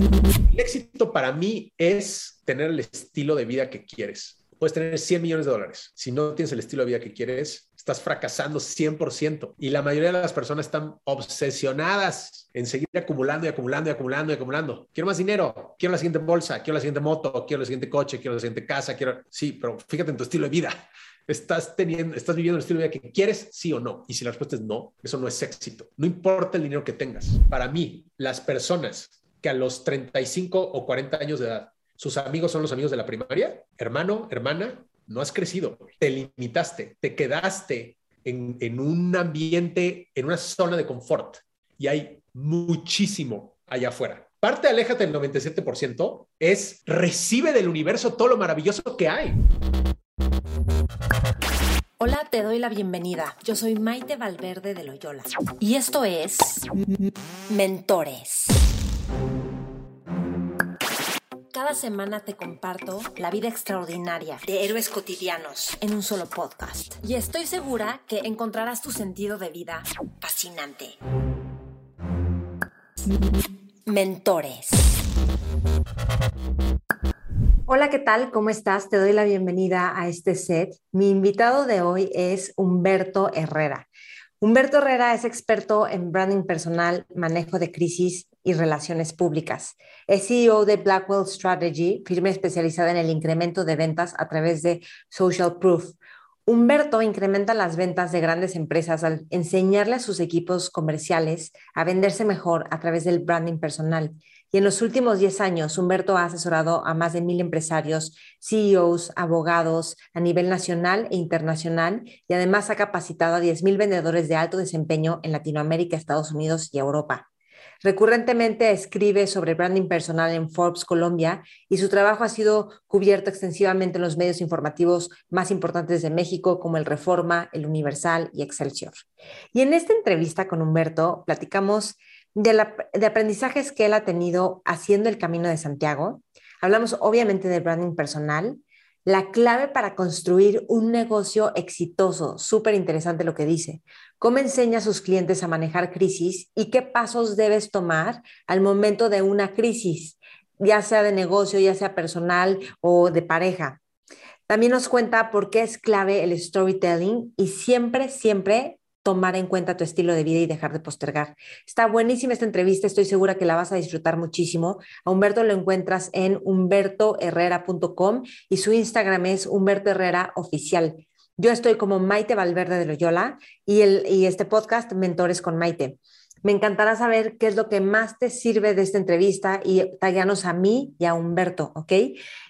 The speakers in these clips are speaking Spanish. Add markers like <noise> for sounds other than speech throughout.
El éxito para mí es tener el estilo de vida que quieres. Puedes tener 100 millones de dólares. Si no tienes el estilo de vida que quieres, estás fracasando 100%. Y la mayoría de las personas están obsesionadas en seguir acumulando y acumulando y acumulando y acumulando. Quiero más dinero, quiero la siguiente bolsa, quiero la siguiente moto, quiero el siguiente coche, quiero la siguiente casa, quiero... Sí, pero fíjate en tu estilo de vida. ¿Estás, teniendo, ¿Estás viviendo el estilo de vida que quieres, sí o no? Y si la respuesta es no, eso no es éxito. No importa el dinero que tengas. Para mí, las personas que a los 35 o 40 años de edad, sus amigos son los amigos de la primaria, hermano, hermana, no has crecido, te limitaste, te quedaste en, en un ambiente, en una zona de confort y hay muchísimo allá afuera. Parte aléjate del 97% es recibe del universo todo lo maravilloso que hay. Hola, te doy la bienvenida. Yo soy Maite Valverde de Loyola y esto es Mentores. Cada semana te comparto la vida extraordinaria de héroes cotidianos en un solo podcast. Y estoy segura que encontrarás tu sentido de vida fascinante. Mentores. Hola, ¿qué tal? ¿Cómo estás? Te doy la bienvenida a este set. Mi invitado de hoy es Humberto Herrera. Humberto Herrera es experto en branding personal, manejo de crisis y relaciones públicas. Es CEO de Blackwell Strategy, firma especializada en el incremento de ventas a través de Social Proof. Humberto incrementa las ventas de grandes empresas al enseñarle a sus equipos comerciales a venderse mejor a través del branding personal. Y en los últimos 10 años, Humberto ha asesorado a más de mil empresarios, CEOs, abogados a nivel nacional e internacional y además ha capacitado a 10 mil vendedores de alto desempeño en Latinoamérica, Estados Unidos y Europa. Recurrentemente escribe sobre branding personal en Forbes Colombia y su trabajo ha sido cubierto extensivamente en los medios informativos más importantes de México como el Reforma, el Universal y Excelsior. Y en esta entrevista con Humberto platicamos de, aprendizajes que él ha tenido haciendo el Camino de Santiago. Hablamos obviamente de branding personal, la clave para construir un negocio exitoso, súper interesante lo que dice. ¿Cómo enseña a sus clientes a manejar crisis y qué pasos debes tomar al momento de una crisis, ya sea de negocio, ya sea personal o de pareja? También nos cuenta por qué es clave el storytelling y siempre, siempre tomar en cuenta tu estilo de vida y dejar de postergar. Está buenísima esta entrevista, estoy segura que la vas a disfrutar muchísimo. A Humberto lo encuentras en humbertoherrera.com y su Instagram es Humberto Herrera Oficial. Yo estoy como Maite Valverde de Loyola y, el, y este podcast Mentores con Maite. Me encantará saber qué es lo que más te sirve de esta entrevista y tallanos a mí y a Humberto, ¿ok?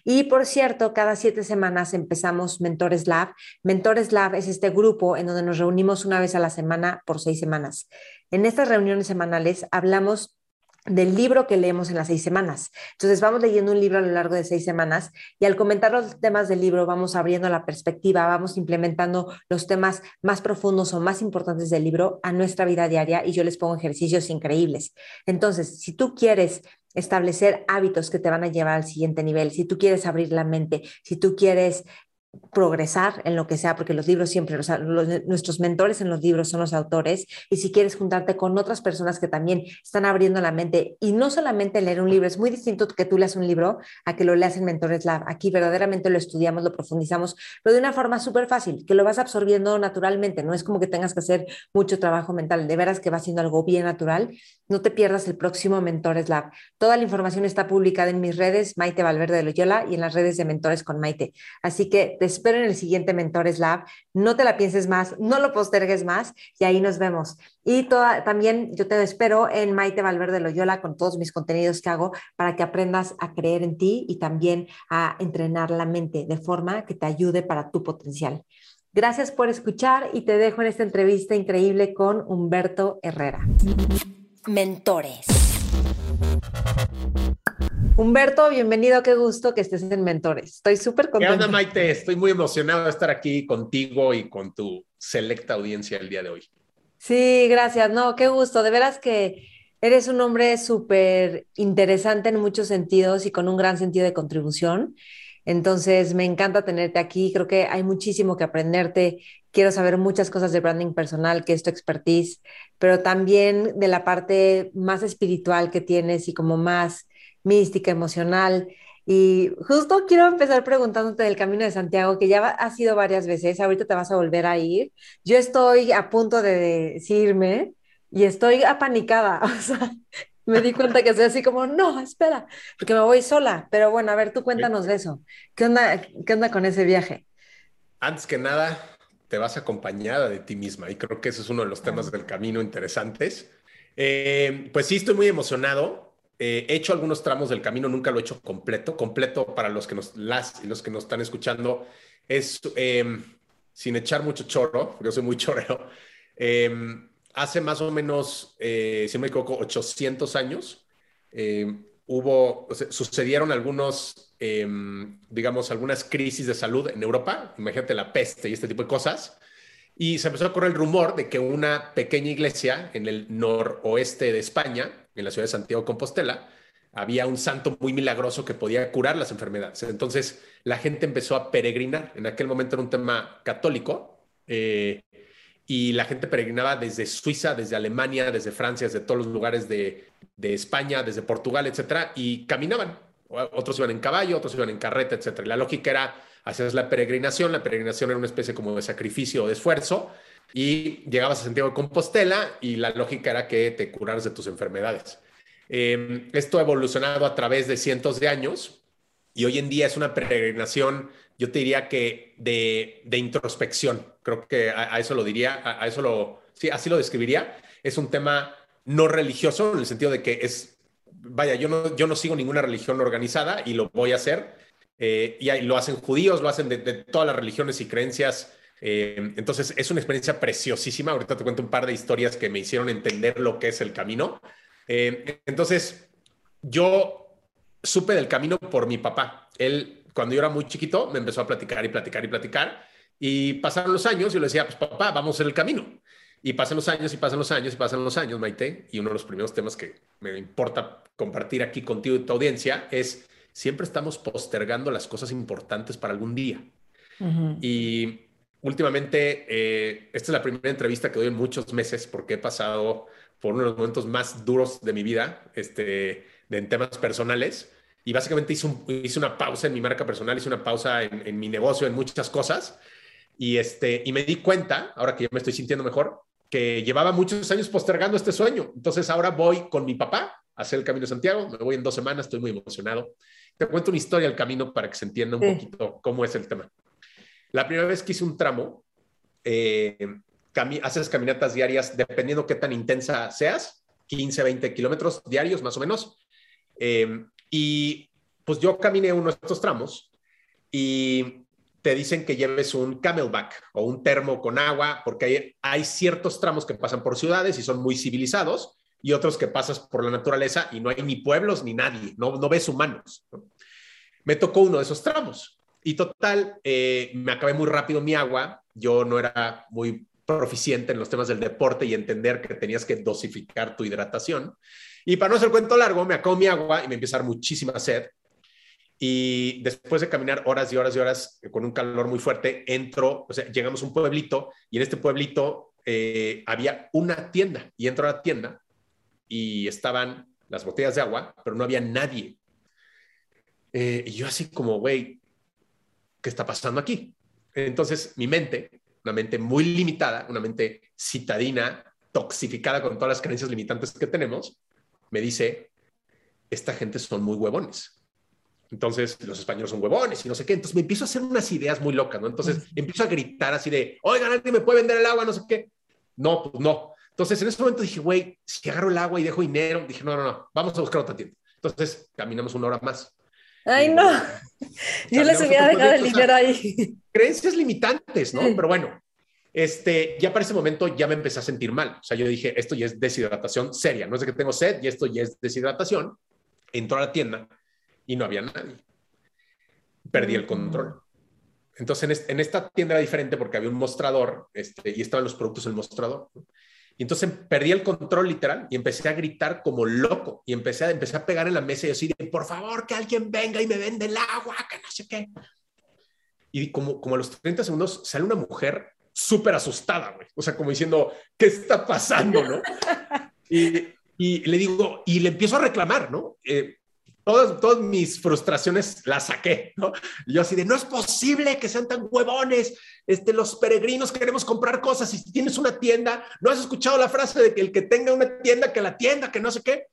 Y por cierto, cada siete semanas empezamos Mentores Lab. Mentores Lab es este grupo en donde nos reunimos una vez a la semana por seis semanas. En estas reuniones semanales hablamos del libro que leemos en las seis semanas. Entonces vamos leyendo un libro a lo largo de seis semanas y al comentar los temas del libro vamos abriendo la perspectiva, vamos implementando los temas más profundos o más importantes del libro a nuestra vida diaria y yo les pongo ejercicios increíbles. Entonces, si tú quieres establecer hábitos que te van a llevar al siguiente nivel, si tú quieres abrir la mente, si tú quieres progresar en lo que sea, porque los libros siempre, nuestros mentores en los libros son los autores, y si quieres juntarte con otras personas que también están abriendo la mente, y no solamente leer un libro, es muy distinto que tú leas un libro a que lo leas en Mentores Lab. Aquí verdaderamente lo estudiamos, lo profundizamos, pero de una forma súper fácil, que lo vas absorbiendo naturalmente, no es como que tengas que hacer mucho trabajo mental, de veras que va siendo algo bien natural. No te pierdas el próximo Mentores Lab. Toda la información está publicada en mis redes, Maite Valverde de Loyola, y en las redes de Mentores con Maite. Así que te espero en el siguiente Mentores Lab. No te la pienses más, no lo postergues más y ahí nos vemos. Y toda, también yo te espero en Maite Valverde Loyola con todos mis contenidos que hago para que aprendas a creer en ti y también a entrenar la mente de forma que te ayude para tu potencial. Gracias por escuchar y te dejo en esta entrevista increíble con Humberto Herrera. Mentores. Humberto, bienvenido, qué gusto que estés en Mentores. Estoy súper contento. ¿Qué onda, Maite? Estoy muy emocionado de estar aquí contigo y con tu selecta audiencia el día de hoy. Sí, gracias. No, qué gusto. De veras que eres un hombre súper interesante en muchos sentidos y con un gran sentido de contribución. Entonces, me encanta tenerte aquí. Creo que hay muchísimo que aprenderte. Quiero saber muchas cosas de branding personal, que es tu expertise, pero también de la parte más espiritual que tienes y como más mística, emocional. Y justo quiero empezar preguntándote del Camino de Santiago, que ya has ido varias veces, ahorita te vas a volver a ir. Yo estoy a punto de decirme y estoy apanicada, <laughs> o sea, me di cuenta que soy así como, no, espera, porque me voy sola. Pero bueno, a ver, tú cuéntanos de eso. ¿Qué onda, qué onda con ese viaje? Antes que nada, te vas acompañada de ti misma y creo que ese es uno de los temas del camino interesantes. Eh, pues sí, estoy muy emocionado. Eh, he hecho algunos tramos del camino, nunca lo he hecho completo. Completo para los que nos, las y los que nos están escuchando es em, sin echar mucho chorro, porque yo soy muy <laughs> chorrero. Em, hace más o menos, eh, si me equivoco, 800 años, eh, hubo, sucedieron algunos, em, digamos, algunas crisis de salud en Europa, imagínate la peste y este tipo de cosas, y se empezó a correr el rumor de que una pequeña iglesia en el noroeste de España, en la ciudad de Santiago de Compostela, había un santo muy milagroso que podía curar las enfermedades. Entonces la gente empezó a peregrinar. En aquel momento era un tema católico. Eh, y la gente peregrinaba desde Suiza, desde Alemania, desde Francia, desde todos los lugares de, España, desde Portugal, etcétera, y caminaban. Otros iban en caballo, otros iban en carreta, etcétera. la lógica era hacer la peregrinación. La peregrinación era una especie como de sacrificio o de esfuerzo. Y llegabas a Santiago de Compostela y la lógica era que te curaras de tus enfermedades. Em, esto ha evolucionado a través de cientos de años y hoy en día es una peregrinación yo te diría que de, introspección, creo que a, eso lo diría, a, eso lo, sí, así lo describiría. Es un tema no religioso en el sentido de que es, vaya, yo no, yo no sigo ninguna religión organizada y lo voy a hacer. Eh, y lo hacen judíos, lo hacen de, todas las religiones y creencias. Eh, entonces es una experiencia preciosísima. Ahorita te cuento un par de historias que me hicieron entender lo que es el camino. Eh, entonces, yo supe del camino por mi papá. Él cuando yo era muy chiquito, me empezó a platicar y platicar y platicar. Y pasaron los años y yo le decía, pues papá, vamos en el camino. Y pasan los años y pasan los años y pasan los años, Maite. Y uno de los primeros temas que me importa compartir aquí contigo y tu audiencia es, siempre estamos postergando las cosas importantes para algún día. Y últimamente, eh, esta es la primera entrevista que doy en muchos meses porque he pasado por uno de los momentos más duros de mi vida, este, en temas personales y básicamente hice, hice, una pausa en mi marca personal, hice una pausa en, mi negocio, en muchas cosas. Y, este, y me di cuenta, ahora que ya me estoy sintiendo mejor, que llevaba muchos años postergando este sueño. Entonces ahora voy con mi papá a hacer el Camino de Santiago, me voy en dos semanas, estoy muy emocionado. Te cuento una historia del camino para que se entienda un poquito cómo es el tema. La primera vez que hice un tramo, eh, haces caminatas diarias, dependiendo qué tan intensa seas, 15, 20 kilómetros diarios más o menos. Eh, y pues yo caminé uno de estos tramos y te dicen que lleves un camelback o un termo con agua, porque hay, hay ciertos tramos que pasan por ciudades y son muy civilizados y otros que pasas por la naturaleza y no hay ni pueblos ni nadie, no, no ves humanos. Me tocó uno de esos tramos y total, eh, me acabé muy rápido mi agua, yo no era muy proficiente en los temas del deporte y entender que tenías que dosificar tu hidratación. Y para no hacer cuento largo, me acabo mi agua y me empieza muchísima sed. Y después de caminar horas y horas y horas con un calor muy fuerte, entro, o sea, llegamos a un pueblito y en este pueblito eh, había una tienda y entro a la tienda y estaban las botellas de agua, pero no había nadie. Eh, y yo así como, güey, ¿qué está pasando aquí? Entonces mi mente, una mente muy limitada, una mente citadina, toxificada con todas las creencias limitantes que tenemos, me dice, esta gente son muy huevones. Entonces, los españoles son huevones y no sé qué. Entonces, me empiezo a hacer unas ideas muy locas, ¿no? Entonces, empiezo a gritar así de, oigan, ¿alguien me puede vender el agua? No sé qué. No, pues no. Entonces, en ese momento dije, güey, si agarro el agua y dejo dinero, dije, no, no, no, vamos a buscar otra tienda. Entonces, caminamos una hora más. Ay, no. <laughs> Yo les hubiera dejado el dinero ahí. Creencias limitantes, ¿no? Pero bueno, este, ya para ese momento ya me empecé a sentir mal. O sea, yo dije, esto ya es deshidratación seria. No es de que tengo sed y esto ya es deshidratación. Entró a la tienda y no había nadie. Perdí el control. Entonces, en, esta tienda era diferente porque había un mostrador este, y estaban los productos en el mostrador. Y entonces perdí el control literal y empecé a gritar como loco y empecé a, empecé a pegar en la mesa y decir, por favor, que alguien venga y me vende el agua, que no sé qué. Y como, como a los 30 segundos sale una mujer súper asustada, güey. O sea, como diciendo, ¿qué está pasando, no? <laughs> y, y, le digo, y le empiezo a reclamar, ¿no? Eh, todas, todas mis frustraciones las saqué, ¿no? Yo así de, no es posible que sean tan huevones, este, los peregrinos queremos comprar cosas y si tienes una tienda, ¿no has escuchado la frase de que el que tenga una tienda, que la tienda, que no sé qué?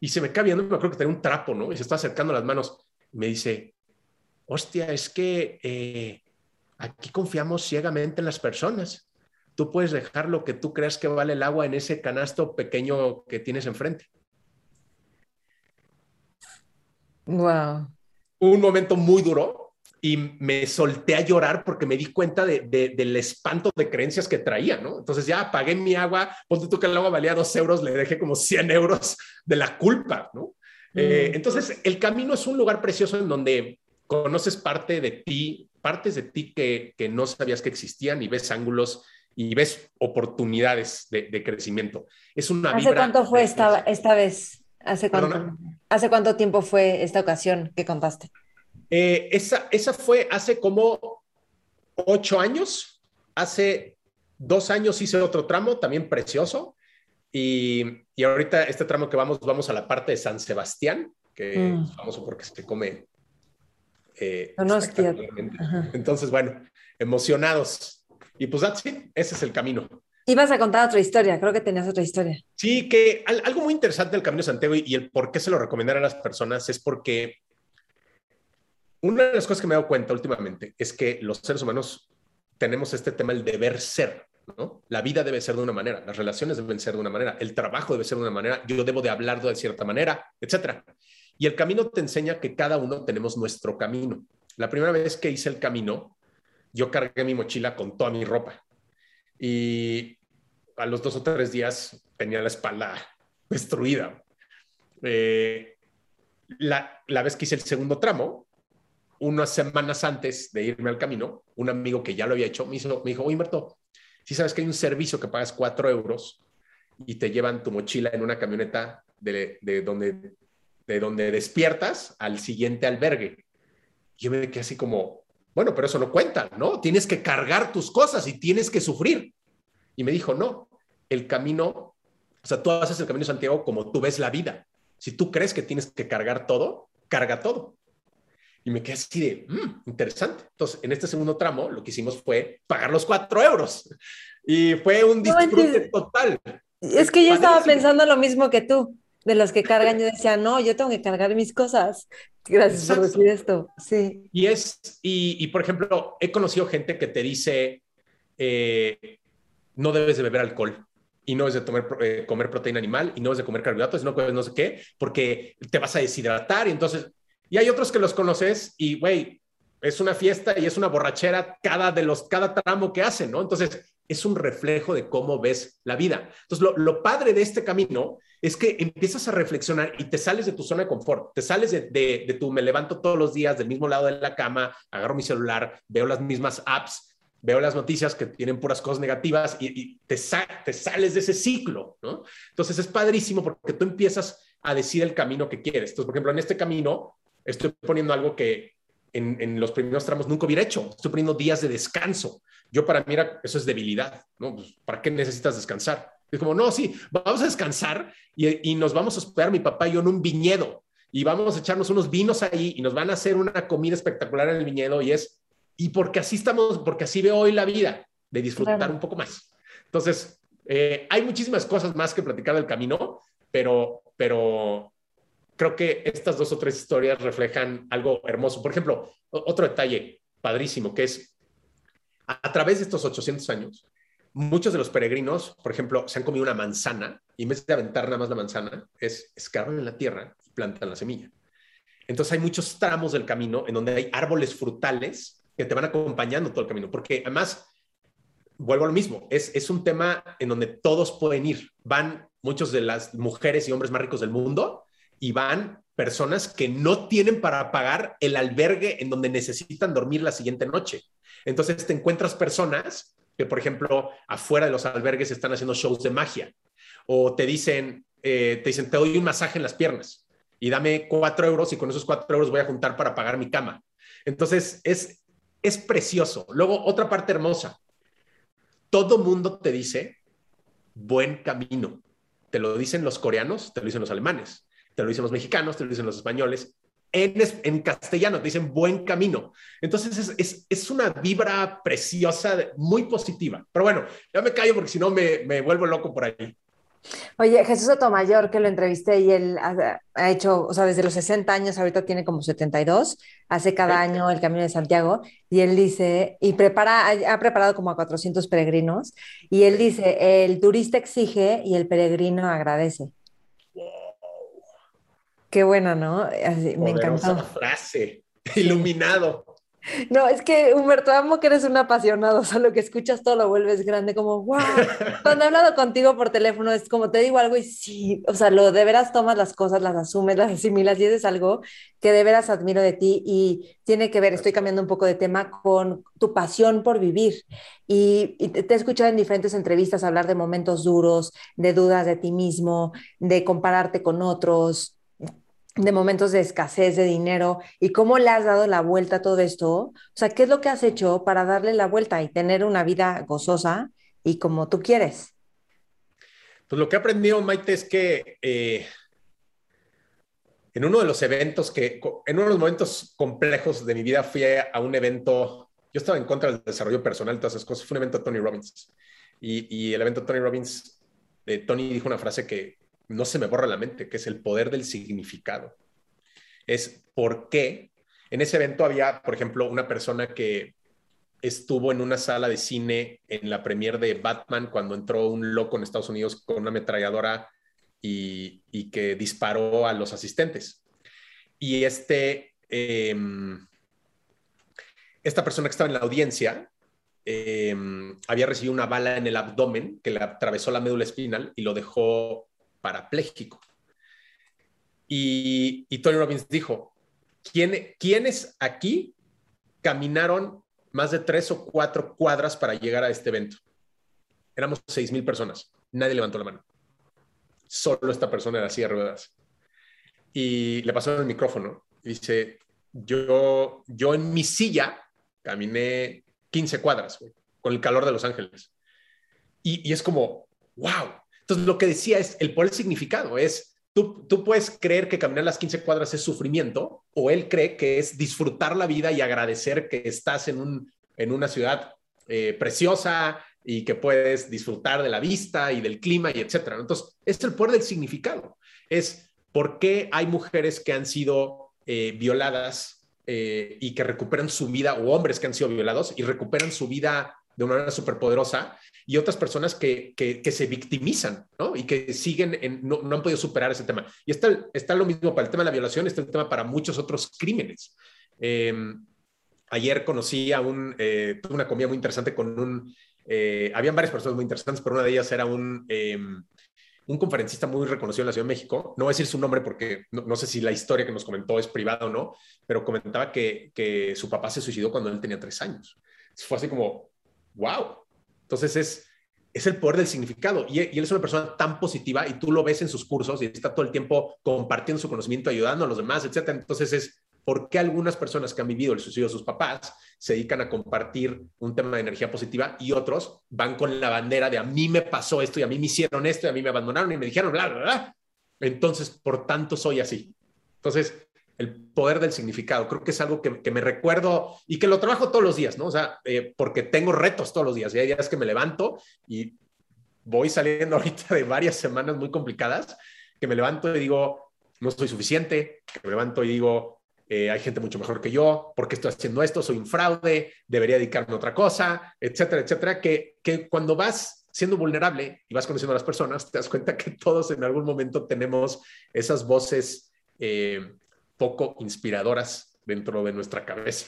Y se me cae viendo, me acuerdo que tenía un trapo, ¿no? Y se está acercando las manos. Me dice, hostia, es que eh, aquí confiamos ciegamente en las personas. Tú puedes dejar lo que tú creas que vale el agua en ese canasto pequeño que tienes enfrente. Wow. Un momento muy duro y me solté a llorar porque me di cuenta de, del espanto de creencias que traía, ¿no? Entonces ya pagué mi agua, ponte tú que el agua valía dos euros, le dejé como 100 euros de la culpa, ¿no? Eh, mm. entonces, el camino es un lugar precioso en donde conoces parte de ti, partes de ti que, que no sabías que existían y ves ángulos y ves oportunidades de, crecimiento. Es una ¿Hace cuánto fue esta, esta vez? ¿Hace cuánto, ¿Hace cuánto tiempo fue esta ocasión que contaste? Eh, esa, esa fue hace como ocho años. Hace dos años hice otro tramo, también precioso. Y, y ahorita este tramo que vamos, vamos a la parte de San Sebastián, que mm. es famoso porque se come. Eh, Entonces, bueno, emocionados. Y pues así, ese es el camino. Ibas a contar otra historia, creo que tenías otra historia. Sí, que algo muy interesante del Camino de Santiago y, el por qué se lo recomendar a las personas es porque una de las cosas que me he dado cuenta últimamente es que los seres humanos tenemos este tema, el deber ser, ¿no? La vida debe ser de una manera, las relaciones deben ser de una manera, el trabajo debe ser de una manera, yo debo de hablar de cierta manera, etcétera. Y el camino te enseña que cada uno tenemos nuestro camino. La primera vez que hice el camino, yo cargué mi mochila con toda mi ropa y a los dos o tres días tenía la espalda destruida. Eh, la, la, vez que hice el segundo tramo, unas semanas antes de irme al camino, un amigo que ya lo había hecho me, hizo, me dijo, oye, Humberto, si sabes que hay un servicio que pagas cuatro euros y te llevan tu mochila en una camioneta de, de, donde, de donde despiertas al siguiente albergue. Yo me quedé así como, bueno, pero eso no cuenta, ¿no? Tienes que cargar tus cosas y tienes que sufrir. Y me dijo, no, el camino, o sea, tú haces el camino de Santiago como tú ves la vida. Si tú crees que tienes que cargar todo, carga todo. Y me quedé así de, mm, interesante. Entonces, en este segundo tramo, lo que hicimos fue pagar los cuatro euros. Y fue un disfrute total. Es que yo estaba pensando lo mismo que tú, de los que cargan. Yo decía, no, yo tengo que cargar mis cosas. Gracias por decir esto. Sí. Y es, y, por ejemplo, he conocido gente que te dice, eh, no debes de beber alcohol y no debes de tomar, eh, comer proteína animal y no debes de comer carbohidratos, no no sé qué, porque te vas a deshidratar y entonces, y hay otros que los conoces y, güey, es una fiesta y es una borrachera cada de los, cada tramo que hacen, ¿no? Entonces, es un reflejo de cómo ves la vida. Entonces, lo, padre de este camino es que empiezas a reflexionar y te sales de tu zona de confort, te sales de, tu me levanto todos los días del mismo lado de la cama, agarro mi celular, veo las mismas apps, veo las noticias que tienen puras cosas negativas y, te, sales de ese ciclo, ¿no? Entonces es padrísimo porque tú empiezas a decir el camino que quieres. Entonces, por ejemplo, en este camino estoy poniendo algo que en, los primeros tramos nunca hubiera hecho. Estoy poniendo días de descanso. Yo para mí eso es debilidad, ¿no? Pues, ¿Para qué necesitas descansar? Es como, no, sí, vamos a descansar y, y, nos vamos a hospedar mi papá y yo en un viñedo y vamos a echarnos unos vinos ahí y nos van a hacer una comida espectacular en el viñedo y es, y porque así estamos, porque así veo hoy la vida, de disfrutar un poco más. Entonces, eh, hay muchísimas cosas más que platicar del camino, pero, pero creo que estas dos o tres historias reflejan algo hermoso. Por ejemplo, otro detalle padrísimo que es a, través de estos 800 años, muchos de los peregrinos, por ejemplo, se han comido una manzana y en vez de aventar nada más la manzana, es escarban en la tierra y plantan la semilla. Entonces hay muchos tramos del camino en donde hay árboles frutales que te van acompañando todo el camino, porque además, vuelvo a lo mismo, es, es un tema en donde todos pueden ir. Van muchos de las mujeres y hombres más ricos del mundo y van personas que no tienen para pagar el albergue en donde necesitan dormir la siguiente noche. Entonces te encuentras personas que, por ejemplo, afuera de los albergues están haciendo shows de magia o te dicen, eh, te dicen, te doy un masaje en las piernas y dame cuatro euros y con esos cuatro euros voy a juntar para pagar mi cama. Entonces, es, es precioso. Luego, otra parte hermosa. Todo mundo te dice buen camino. Te lo dicen los coreanos, te lo dicen los alemanes, te lo dicen los mexicanos, te lo dicen los españoles. En, en castellano te dicen buen camino. Entonces es, es, es, una vibra preciosa, muy positiva. Pero bueno, ya me callo porque si no me, me vuelvo loco por ahí. Oye, Jesús Sotomayor, que lo entrevisté y él ha, ha, hecho, o sea, desde los 60 años, ahorita tiene como 72, hace cada año el Camino de Santiago, y él dice, y prepara, ha preparado como a 400 peregrinos, y él dice, el turista exige y el peregrino agradece. Qué buena, ¿no? Así, me encantó. frase, iluminado. No, es que Humberto, amo que eres un apasionado, o sea, lo que escuchas todo lo vuelves grande, como, wow. <laughs> Cuando he hablado contigo por teléfono es como te digo algo y sí, o sea, lo de veras tomas las cosas, las asumes, las asimilas y eso es algo que de veras admiro de ti y tiene que ver, estoy cambiando un poco de tema, con tu pasión por vivir. Y, y te he escuchado en diferentes entrevistas hablar de momentos duros, de dudas de ti mismo, de compararte con otros, de momentos de escasez de dinero y cómo le has dado la vuelta a todo esto. O sea, ¿qué es lo que has hecho para darle la vuelta y tener una vida gozosa y como tú quieres? Pues lo que he aprendido, Maite, es que eh, en uno de los eventos que, en uno de los momentos complejos de mi vida, fui a un evento, yo estaba en contra del desarrollo personal, todas esas cosas, fue un evento de Tony Robbins. Y, y el evento de Tony Robbins, eh, Tony dijo una frase que, no se me borra la mente, que es el poder del significado. Es por qué en ese evento había, por ejemplo, una persona que estuvo en una sala de cine en la premier de Batman cuando entró un loco en Estados Unidos con una ametralladora y, y que disparó a los asistentes. Y este, eh, esta persona que estaba en la audiencia eh, había recibido una bala en el abdomen que le atravesó la médula espinal y lo dejó parapléjico. Y, y Tony Robbins dijo, ¿quién, ¿quiénes aquí caminaron más de tres o cuatro cuadras para llegar a este evento? Éramos seis mil personas. Nadie levantó la mano. Solo esta persona era así de ruedas. Y le pasó el micrófono dice, yo, yo en mi silla caminé 15 cuadras con el calor de Los Ángeles. Y es como, wow, entonces, lo que decía es, el poder significado es, tú, tú puedes creer que caminar las 15 cuadras es sufrimiento, o él cree que es disfrutar la vida y agradecer que estás en, un, en una ciudad eh, preciosa y que puedes disfrutar de la vista y del clima y etcétera. Entonces, es el poder del significado. Es por qué hay mujeres que han sido eh, violadas eh, y que recuperan su vida, o hombres que han sido violados y recuperan su vida de una manera súper poderosa y otras personas que, que, que, se victimizan, ¿no? Y que siguen, en, no, no, han podido superar ese tema. Y está, está lo mismo para el tema de la violación, está el tema para muchos otros crímenes. Eh, ayer conocí a un, eh, tuve una comida muy interesante con un, eh, habían varias personas muy interesantes, pero una de ellas era un, eh, un conferencista muy reconocido en la Ciudad de México. No voy a decir su nombre porque no, no sé si la historia que nos comentó es privada o no, pero comentaba que, que su papá se suicidó cuando él tenía tres años. Fue así como, wow. Entonces es, es el poder del significado. Y, y, él es una persona tan positiva y tú lo ves en sus cursos y está todo el tiempo compartiendo su conocimiento, ayudando a los demás, etc. Entonces es por qué algunas personas que han vivido el suicidio de sus papás se dedican a compartir un tema de energía positiva y otros van con la bandera de a mí me pasó esto y a mí me hicieron esto y a mí me abandonaron y me dijeron bla, bla, bla. Entonces, por tanto, soy así. Entonces, el poder del significado. Creo que es algo que, me recuerdo y que lo trabajo todos los días, ¿no? O sea, eh, porque tengo retos todos los días y hay días que me levanto y voy saliendo <laughs> ahorita de varias semanas muy complicadas, que me levanto y digo, no soy suficiente, que me levanto y digo, eh, hay gente mucho mejor que yo, ¿por qué estoy haciendo esto? Soy un fraude, debería dedicarme a otra cosa, etcétera, etcétera, que, que cuando vas siendo vulnerable y vas conociendo a las personas, te das cuenta que todos en algún momento tenemos esas voces eh, poco inspiradoras dentro de nuestra cabeza.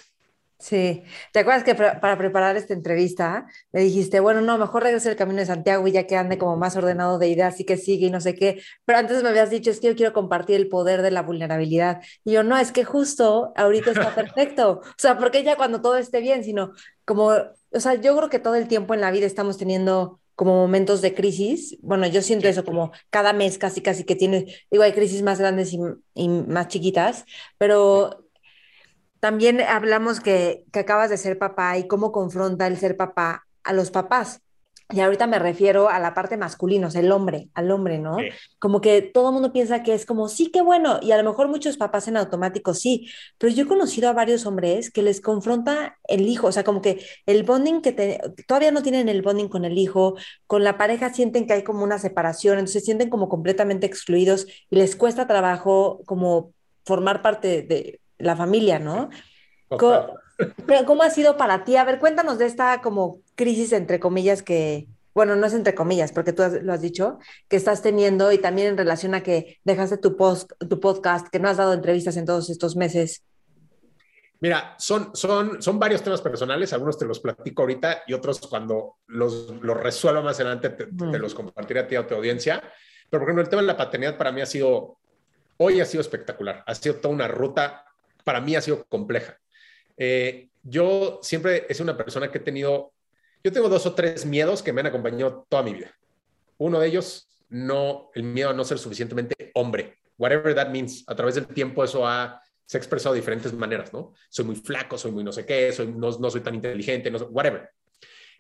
Sí, ¿te acuerdas que para preparar esta entrevista me dijiste, bueno, no, mejor regrese el camino de Santiago y ya que ande como más ordenado de ideas y que sigue y no sé qué, pero antes me habías dicho, es que yo quiero compartir el poder de la vulnerabilidad. Y yo, no, es que justo ahorita está <laughs> perfecto, o sea, porque ya cuando todo esté bien, sino como o sea, yo creo que todo el tiempo en la vida estamos teniendo como momentos de crisis. Bueno, yo siento eso como cada mes casi, casi que tiene, digo, hay crisis más grandes y, y más chiquitas, pero también hablamos que, que acabas de ser papá y cómo confronta el ser papá a los papás. Y ahorita me refiero a la parte masculina, o sea, el hombre, al hombre, ¿no? Como que todo el mundo piensa que es como, sí, qué bueno, y a lo mejor muchos papás en automático sí, pero yo he conocido a varios hombres que les confronta el hijo, o sea, como que el bonding que todavía no tienen el bonding con el hijo, con la pareja sienten que hay como una separación, entonces se sienten como completamente excluidos y les cuesta trabajo como formar parte de la familia, ¿no? Pero ¿cómo ha sido para ti? A ver, cuéntanos de esta como crisis entre comillas que, bueno, no es entre comillas, porque tú lo has dicho, que estás teniendo y también en relación a que dejaste tu, post, tu podcast, que no has dado entrevistas en todos estos meses. Mira, son, son, son varios temas personales, algunos te los platico ahorita y otros cuando los, los resuelva más adelante te, te, los compartiré a ti a tu audiencia. Pero por ejemplo, el tema de la paternidad para mí ha sido, hoy ha sido espectacular, ha sido toda una ruta, para mí ha sido compleja. Eh, yo siempre sido una persona que he tenido, yo tengo dos o tres miedos que me han acompañado toda mi vida. Uno de ellos, no, el miedo a no ser suficientemente hombre, whatever that means. A través del tiempo eso ha, se ha expresado de diferentes maneras, ¿no? Soy muy flaco, soy muy no sé qué, soy, no, no soy tan inteligente, no, whatever.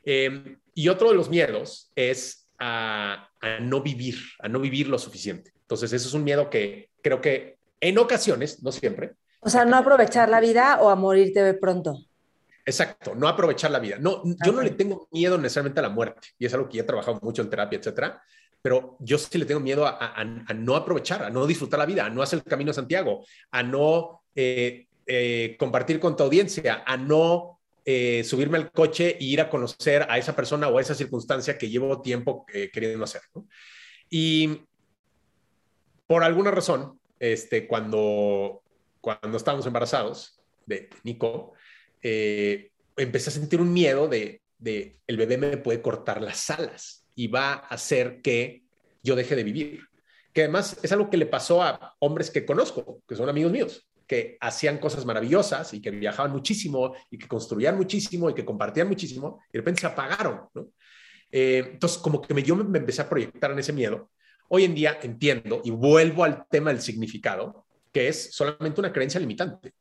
Eh, y otro de los miedos es a, a, no vivir, a no vivir lo suficiente. Entonces, eso es un miedo que creo que en ocasiones, no siempre, o sea, no aprovechar la vida o a morirte pronto. Exacto, no aprovechar la vida. No, yo no le tengo miedo necesariamente a la muerte y es algo que ya he trabajado mucho en terapia, etcétera. Pero yo sí le tengo miedo a, a, a, no aprovechar, a no disfrutar la vida, a no hacer el camino a Santiago, a no eh, eh, compartir con tu audiencia, a no eh, subirme al coche e ir a conocer a esa persona o a esa circunstancia que llevo tiempo queriendo hacer. ¿no? Y por alguna razón, este, cuando cuando estábamos embarazados de Nico, eh, empecé a sentir un miedo de, de, el bebé me puede cortar las alas y va a hacer que yo deje de vivir. Que además es algo que le pasó a hombres que conozco, que son amigos míos, que hacían cosas maravillosas y que viajaban muchísimo y que construían muchísimo y que compartían muchísimo y de repente se apagaron. ¿no? Eh, entonces, como que me, yo me empecé a proyectar en ese miedo. Hoy en día entiendo y vuelvo al tema del significado que es solamente una creencia limitante.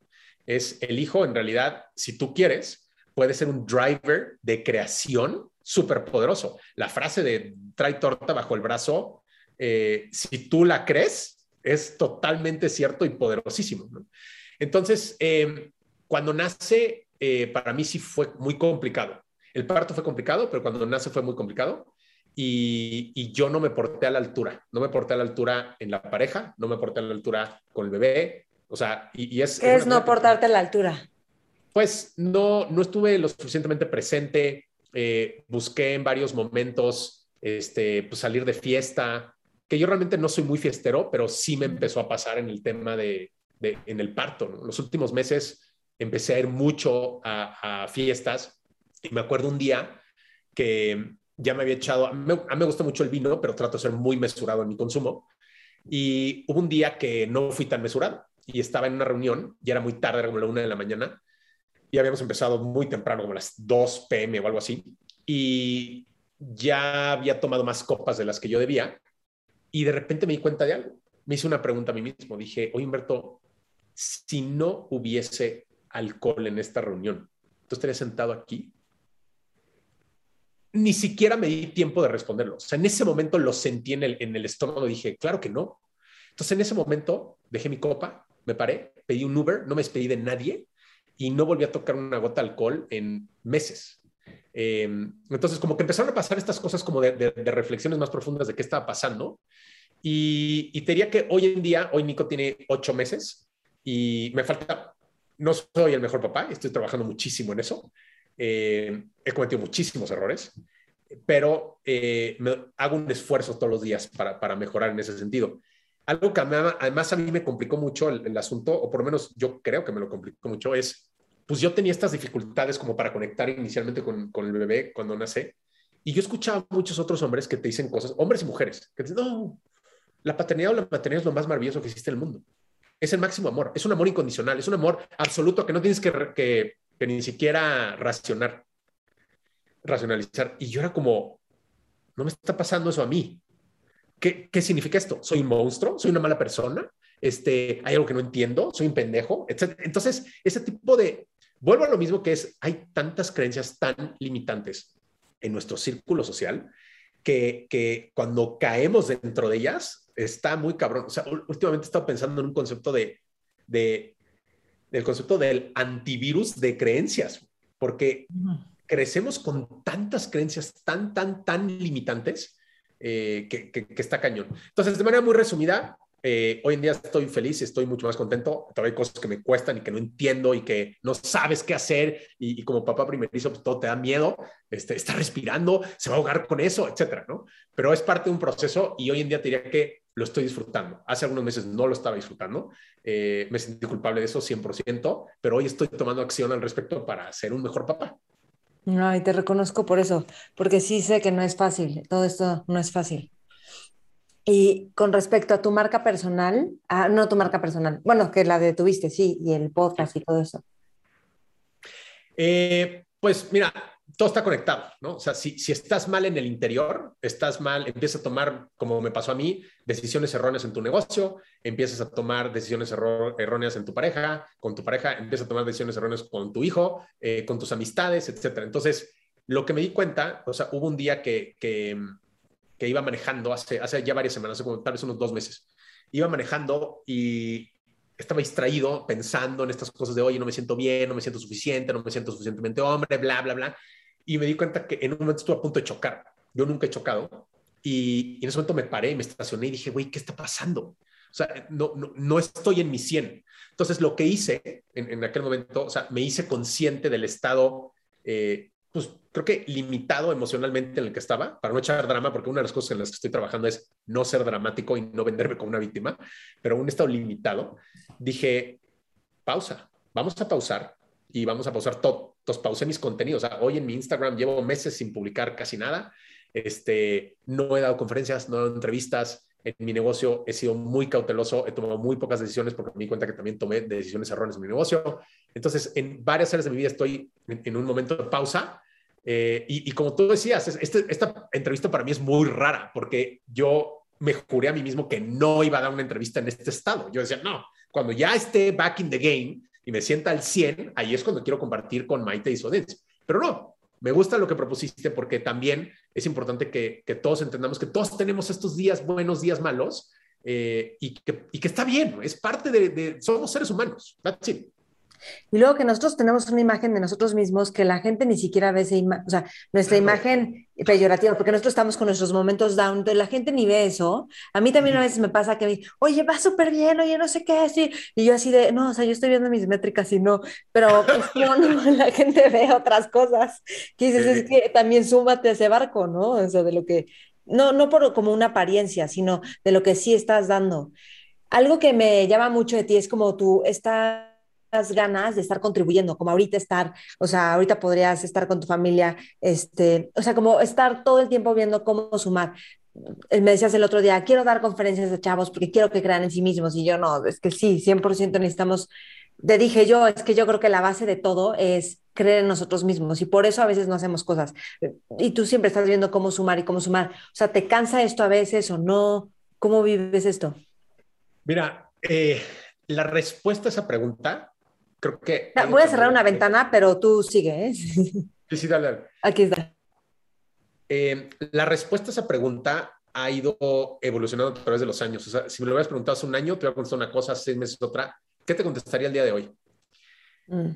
Es el hijo, en realidad, si tú quieres, puede ser un driver de creación súper poderoso. La frase de trae torta bajo el brazo, eh, si tú la crees, es totalmente cierto y poderosísimo. Entonces, eh, cuando nace, eh, para mí sí fue muy complicado. El parto fue complicado, pero cuando nace fue muy complicado y, yo no me porté a la altura, no me porté a la altura en la pareja, no me porté a la altura con el bebé, o sea, y, es... ¿Qué es, no portarte a la altura? Pues no, no estuve lo suficientemente presente, eh, busqué en varios momentos este, pues, salir de fiesta, que yo realmente no soy muy fiestero, pero sí me empezó a pasar en el tema de, de en el parto. ¿no? Los últimos meses empecé a ir mucho a, a fiestas y me acuerdo un día que ya me había echado, a mí, me gusta mucho el vino, pero trato de ser muy mesurado en mi consumo. Y hubo un día que no fui tan mesurado y estaba en una reunión y era muy tarde, como la una de la mañana y habíamos empezado muy temprano, como las 2 pm o algo así. Y ya había tomado más copas de las que yo debía y de repente me di cuenta de algo. Me hice una pregunta a mí mismo. Dije, oye, Humberto, si no hubiese alcohol en esta reunión, ¿tú estarías sentado aquí? Ni siquiera me di tiempo de responderlo. O sea, en ese momento lo sentí en el, en el estómago, dije, claro que no. Entonces, en ese momento dejé mi copa, me paré, pedí un Uber, no me despedí de nadie y no volví a tocar una gota de alcohol en meses. Eh, entonces, como que empezaron a pasar estas cosas como de, reflexiones más profundas de qué estaba pasando. Y, y te diría que hoy en día, hoy Nico tiene ocho meses y me falta, no soy el mejor papá, estoy trabajando muchísimo en eso, eh, he cometido muchísimos errores, pero eh, me, hago un esfuerzo todos los días para, para, mejorar en ese sentido. Algo que además a mí me complicó mucho el, el, asunto, o por lo menos yo creo que me lo complicó mucho, es, pues yo tenía estas dificultades como para conectar inicialmente con, con el bebé cuando nace, y yo escuchaba a muchos otros hombres que te dicen cosas, hombres y mujeres, que dicen, no, la paternidad o la maternidad es lo más maravilloso que existe en el mundo. Es el máximo amor, es un amor incondicional, es un amor absoluto que no tienes que, que que ni siquiera racionar. racionalizar. Y yo era como, no me está pasando eso a mí. ¿Qué, qué significa esto? ¿Soy un monstruo? ¿Soy una mala persona? Este, ¿Hay algo que no entiendo? ¿Soy un pendejo? Entonces, ese tipo de... Vuelvo a lo mismo que es, hay tantas creencias tan limitantes en nuestro círculo social que, que cuando caemos dentro de ellas, está muy cabrón. O sea, últimamente he estado pensando en un concepto de, de del concepto del antivirus de creencias, porque crecemos con tantas creencias tan, tan, tan limitantes eh, que, que, está cañón. Entonces, de manera muy resumida, eh, hoy en día estoy feliz, estoy mucho más contento. Todavía hay cosas que me cuestan y que no entiendo y que no sabes qué hacer. Y, como papá primerizo, pues todo te da miedo. Este, está respirando, se va a ahogar con eso, etcétera, ¿no? Pero es parte de un proceso y hoy en día te diría que lo estoy disfrutando. Hace algunos meses no lo estaba disfrutando, eh, me sentí culpable de eso 100%, pero hoy estoy tomando acción al respecto para ser un mejor papá. Ay, te reconozco por eso, porque sí sé que no es fácil, todo esto no es fácil. Y con respecto a tu marca personal, ah, no tu marca personal, bueno, que la de tuviste, sí, y el podcast y todo eso. Eh, pues mira, todo está conectado, ¿no? O sea, si, si, estás mal en el interior, estás mal, empiezas a tomar, como me pasó a mí, decisiones erróneas en tu negocio, empiezas a tomar decisiones erróneas en tu pareja, con tu pareja, empiezas a tomar decisiones erróneas con tu hijo, eh, con tus amistades, etcétera. Entonces, lo que me di cuenta, o sea, hubo un día que, que, que iba manejando hace, hace ya varias semanas, como tal vez unos dos meses, iba manejando y estaba distraído pensando en estas cosas de, oye, no me siento bien, no me siento suficiente, no me siento suficientemente hombre, bla, bla, bla y me di cuenta que en un momento estuve a punto de chocar. Yo nunca he chocado. Y, en ese momento me paré, me estacioné y dije, güey, ¿qué está pasando? O sea, no, no, no, estoy en mi 100. Entonces, lo que hice en, en, aquel momento, o sea, me hice consciente del estado, eh, pues creo que limitado emocionalmente en el que estaba, para no echar drama, porque una de las cosas en las que estoy trabajando es no ser dramático y no venderme como una víctima, pero un estado limitado. Dije, pausa, vamos a pausar y vamos a pausar todo entonces pausé mis contenidos. O sea, hoy en mi Instagram llevo meses sin publicar casi nada. Este, no he dado conferencias, no he dado entrevistas. En mi negocio he sido muy cauteloso, he tomado muy pocas decisiones porque me di cuenta que también tomé decisiones erróneas en mi negocio. Entonces, en varias áreas de mi vida estoy en, un momento de pausa. Eh, y, como tú decías, este, esta entrevista para mí es muy rara porque yo me juré a mí mismo que no iba a dar una entrevista en este estado. Yo decía, no, cuando ya esté back in the game, y me sienta al 100, ahí es cuando quiero compartir con Maite y su Pero no, me gusta lo que propusiste porque también es importante que, que todos entendamos que todos tenemos estos días buenos, días malos, eh, y, que, y, que, está bien, es parte de, de somos seres humanos. That's it. Y luego que nosotros tenemos una imagen de nosotros mismos que la gente ni siquiera ve esa imagen, o sea, nuestra imagen peyorativa, porque nosotros estamos con nuestros momentos down, entonces la gente ni ve eso. A mí también a veces me pasa que me oye, va súper bien, oye, no sé qué, así. Y yo así de, no, o sea, yo estoy viendo mis métricas y no, pero pues no, no, <laughs> la gente ve otras cosas. Que dices, es que también súmate a ese barco, ¿no? O sea, de lo que, no, no por como una apariencia, sino de lo que sí estás dando. Algo que me llama mucho de ti es como tú estás ganas de estar contribuyendo, como ahorita estar, o sea, ahorita podrías estar con tu familia, este, o sea, como estar todo el tiempo viendo cómo sumar. Eh, me decías el otro día, quiero dar conferencias de chavos porque quiero que crean en sí mismos y yo no, es que sí, 100% necesitamos, te dije yo, es que yo creo que la base de todo es creer en nosotros mismos y por eso a veces no hacemos cosas. Y tú siempre estás viendo cómo sumar y cómo sumar. O sea, ¿te cansa esto a veces o no? ¿Cómo vives esto? Mira, eh, la respuesta a esa pregunta creo que... Voy a cerrar una ventana, pero tú sigue. ¿eh? <laughs> Sí, sí, dale. Aquí está. Eh, la respuesta a esa pregunta ha ido evolucionando a través de los años. O sea, si me lo hubieras preguntado hace un año, te voy a contestar una cosa, hace seis meses otra. ¿Qué te contestaría el día de hoy? Mm.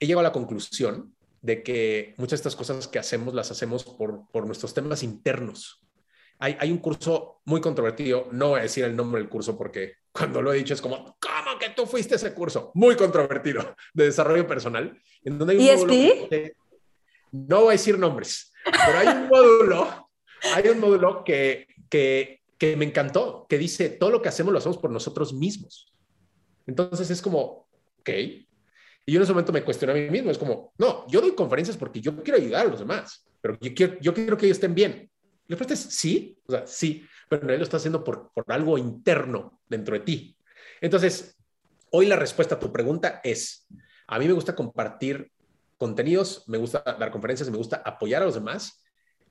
He llegado a la conclusión de que muchas de estas cosas que hacemos las hacemos por, por nuestros temas internos. Hay, hay, un curso muy controvertido, no voy a decir el nombre del curso porque cuando lo he dicho es como, ¿cómo que tú fuiste a ese curso? Muy controvertido de desarrollo personal. En donde hay un no voy a decir nombres, pero hay un <laughs> módulo, hay un módulo que, que, que me encantó, que dice, todo lo que hacemos lo hacemos por nosotros mismos. Entonces es como, ok. Y yo en ese momento me cuestioné a mí mismo, es como, no, yo doy conferencias porque yo quiero ayudar a los demás, pero yo quiero, yo quiero que ellos estén bien. La respuesta es sí, o sea, sí, pero él lo está haciendo por, por algo interno dentro de ti. Entonces, hoy la respuesta a tu pregunta es, a mí me gusta compartir contenidos, me gusta dar conferencias, me gusta apoyar a los demás.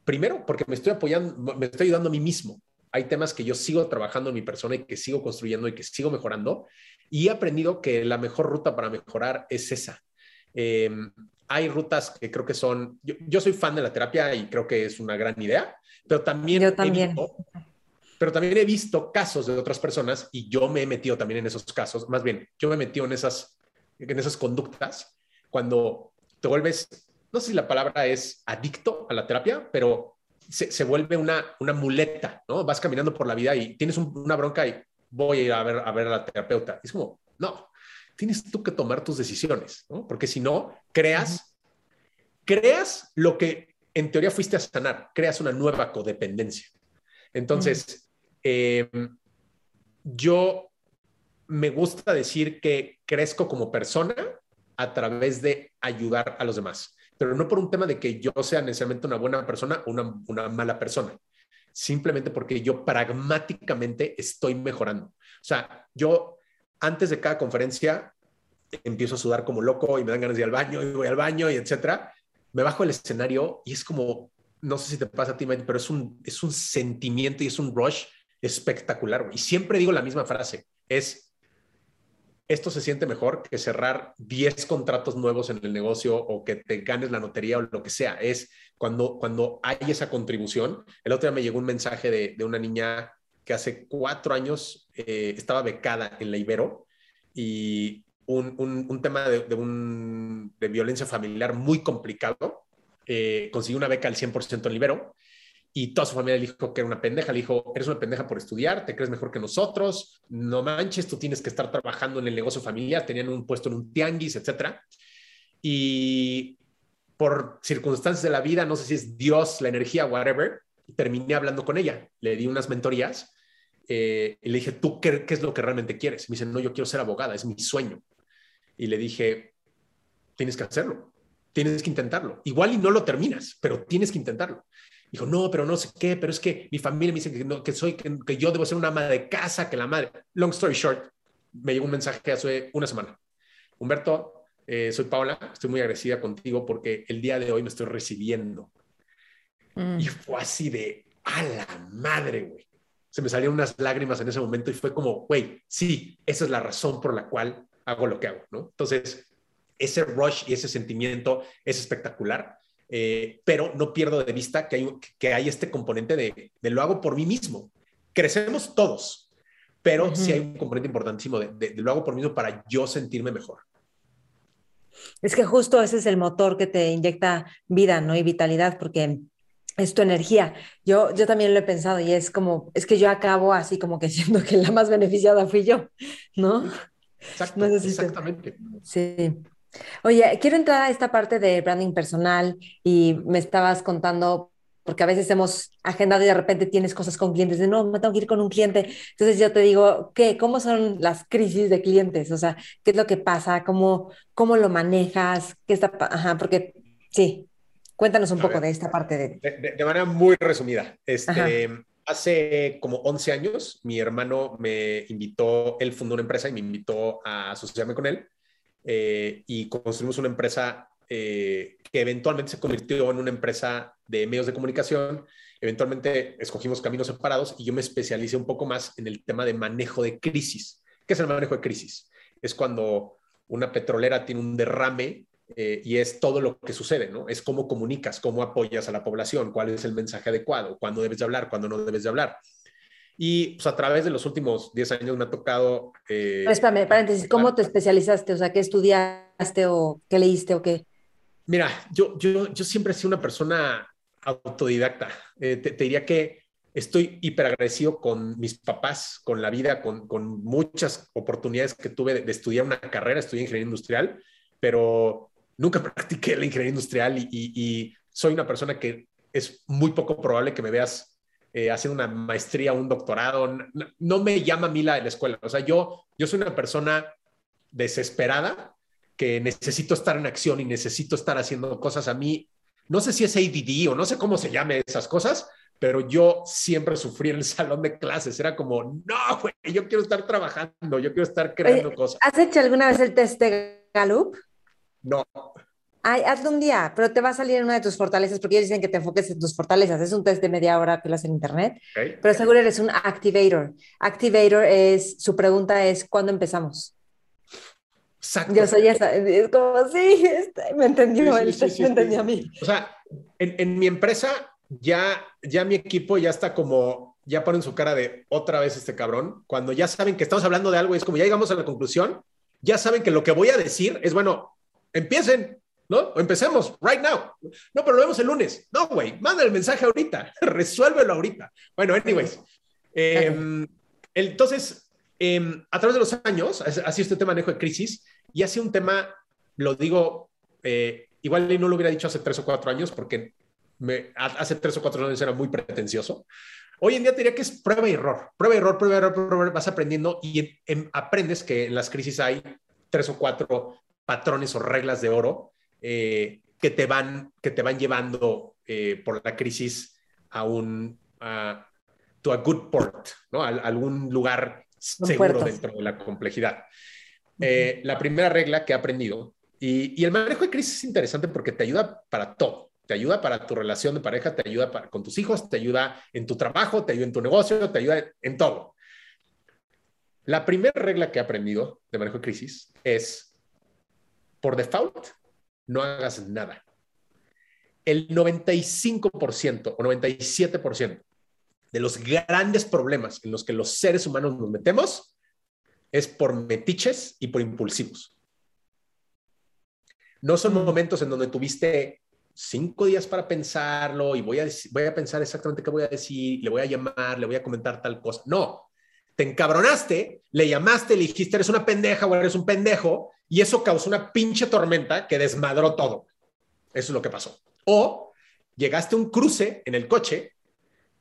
Primero, porque me estoy apoyando, me estoy ayudando a mí mismo. Hay temas que yo sigo trabajando en mi persona y que sigo construyendo y que sigo mejorando. Y he aprendido que la mejor ruta para mejorar es esa. Em, hay rutas que creo que son, yo, soy fan de la terapia y creo que es una gran idea, pero también, yo también. pero también he visto casos de otras personas y yo me he metido también en esos casos, más bien, yo me he metido en esas, en esas conductas cuando te vuelves, no sé si la palabra es adicto a la terapia, pero se, se vuelve una, una muleta, ¿no? Vas caminando por la vida y tienes una bronca y voy a ir a ver a, ver a la terapeuta. es como, no, tienes tú que tomar tus decisiones, ¿no? Porque si no, creas, creas lo que en teoría fuiste a sanar, creas una nueva codependencia. Entonces, em, yo me gusta decir que crezco como persona a través de ayudar a los demás, pero no por un tema de que yo sea necesariamente una buena persona o una, una mala persona, simplemente porque yo pragmáticamente estoy mejorando. O sea, yo antes de cada conferencia empiezo a sudar como loco y me dan ganas de ir al baño y voy al baño y etcétera. Me bajo el escenario y es como, no sé si te pasa a ti, pero es un, es un sentimiento y es un rush espectacular. Y siempre digo la misma frase, es, esto se siente mejor que cerrar 10 contratos nuevos en el negocio o que te ganes la notería o lo que sea. Es cuando, cuando hay esa contribución. El otro día me llegó un mensaje de, de una niña que hace cuatro años eh, estaba becada en la Ibero y un, un, tema de, un, de, violencia familiar muy complicado. Eh, consiguió una beca al 100% en Ibero y toda su familia le dijo que era una pendeja. Le dijo, eres una pendeja por estudiar, te crees mejor que nosotros, no manches, tú tienes que estar trabajando en el negocio familiar. Tenían un puesto en un tianguis, etcétera. Y por circunstancias de la vida, no sé si es Dios, la energía, whatever, terminé hablando con ella. Le di unas mentorías eh, y le dije, ¿tú qué, es lo que realmente quieres? Me dice, no, yo quiero ser abogada, es mi sueño. Y le dije, tienes que hacerlo, tienes que intentarlo. Igual y no lo terminas, pero tienes que intentarlo. Dijo, no, pero no sé qué, pero es que mi familia me dice que, no, que soy, que, yo debo ser una ama de casa, que la madre. Long story short, me llegó un mensaje hace una semana. Humberto, eh, soy Paula, estoy muy agradecida contigo porque el día de hoy me estoy recibiendo. Mm. Y fue así de, a la madre, güey se me salieron unas lágrimas en ese momento y fue como, güey, sí, esa es la razón por la cual hago lo que hago, ¿no? Entonces, ese rush y ese sentimiento es espectacular, eh, pero no pierdo de vista que hay, que hay este componente de, de lo hago por mí mismo. Crecemos todos, pero sí hay un componente importantísimo de, de, de, lo hago por mí mismo para yo sentirme mejor. Es que justo ese es el motor que te inyecta vida, ¿no? Y vitalidad, porque es tu energía. Yo, yo también lo he pensado y es como, es que yo acabo así como que <laughs> siento que la más beneficiada fui yo, ¿no? Exactamente. Sí. Oye, quiero entrar a esta parte de branding personal y me estabas contando, porque a veces hemos agendado y de repente tienes cosas con clientes de no, me tengo que ir con un cliente. Entonces yo te digo, ¿qué? ¿Cómo son las crisis de clientes? O sea, ¿qué es lo que pasa? ¿Cómo, cómo lo manejas? ¿Qué está? Ajá, porque sí, Cuéntanos un poco de esta parte de... de... manera muy resumida. Este, hace como 11 años, mi hermano me invitó, él fundó una empresa y me invitó a asociarme con él eh, y construimos una empresa eh, que eventualmente se convirtió en una empresa de medios de comunicación. Eventualmente escogimos caminos separados y yo me especialicé un poco más en el tema de manejo de crisis. ¿Qué es el manejo de crisis? Es cuando una petrolera tiene un derrame eh, y es todo lo que sucede, ¿no? Es cómo comunicas, cómo apoyas a la población, cuál es el mensaje adecuado, cuándo debes de hablar, cuándo no debes de hablar. Y pues, a través de los últimos 10 años me ha tocado... Eh, Espérame, paréntesis, ¿cómo te especializaste? O sea, ¿qué estudiaste o qué leíste o qué? Mira, yo, yo, yo siempre he sido una persona autodidacta. Eh, te, diría que estoy hiper agradecido con mis papás, con la vida, con, con muchas oportunidades que tuve de, de, estudiar una carrera, estudié ingeniería industrial, pero nunca <laughs> practiqué la ingeniería industrial y, soy una persona que es muy poco probable que me veas eh, haciendo una maestría un doctorado. No, me llama a mí la de la escuela. O sea, yo, yo soy una persona desesperada que necesito estar en acción y necesito estar haciendo cosas. A mí, no sé si es ADD o no sé cómo se llame esas cosas, pero yo siempre sufrí en el <laughs> salón de clases. Era como, no, güey, yo quiero estar trabajando, yo quiero estar creando cosas. ¿Has hecho alguna vez el test de Gallup? No. Ay, hazlo un día, pero te va a salir en una de tus fortalezas, porque ellos dicen que te enfoques en tus fortalezas. Es un test de media hora que lo haces en internet, pero seguro eres un activator. Activator es, su pregunta es, ¿cuándo empezamos? Exacto. Yo soy esa, es como, sí, este, me entendió, él, me entendió a mí. O sea, en, en, mi empresa ya, ya mi equipo ya está como, ya ponen su cara de otra vez este cabrón, cuando ya saben que estamos hablando de algo y es como ya llegamos a la conclusión, ya saben que lo que voy a decir es, bueno, empiecen, ¿no? empecemos, right now. No, pero lo vemos el lunes. No, güey, manda el mensaje ahorita, <laughs> resuélvelo ahorita. Bueno, anyways. Em, entonces, em, a través de los años, sido este tema manejo de crisis y ha sido un tema, lo digo, eh, igual no lo hubiera dicho hace tres o cuatro años porque me, hace tres o cuatro años era muy pretencioso. Hoy en día te diría que es prueba y error, prueba y error, prueba y error, prueba y error, vas aprendiendo y aprendes que en las crisis hay tres o cuatro patrones o reglas de oro eh, que, te van, que te van llevando eh, por la crisis a un a, to a good port, ¿no? A, algún lugar seguro dentro de la complejidad. Eh, la primera regla que he aprendido, y, y, el manejo de crisis es interesante porque te ayuda para todo. Te ayuda para tu relación de pareja, te ayuda para, con tus hijos, te ayuda en tu trabajo, te ayuda en tu negocio, te ayuda en todo. La primera regla que he aprendido de manejo de crisis es, por default, no hagas nada. El 95% o 97% de los grandes problemas en los que los seres humanos nos metemos es por metiches y por impulsivos. No son mm. momentos en donde tuviste cinco días para pensarlo y voy a, voy a pensar exactamente qué voy a decir, le voy a llamar, le voy a comentar tal cosa. No, te encabronaste, le llamaste, le dijiste, eres una pendeja o eres un pendejo, y eso causó una pinche tormenta que desmadró todo. Eso es lo que pasó. O llegaste a un cruce en el coche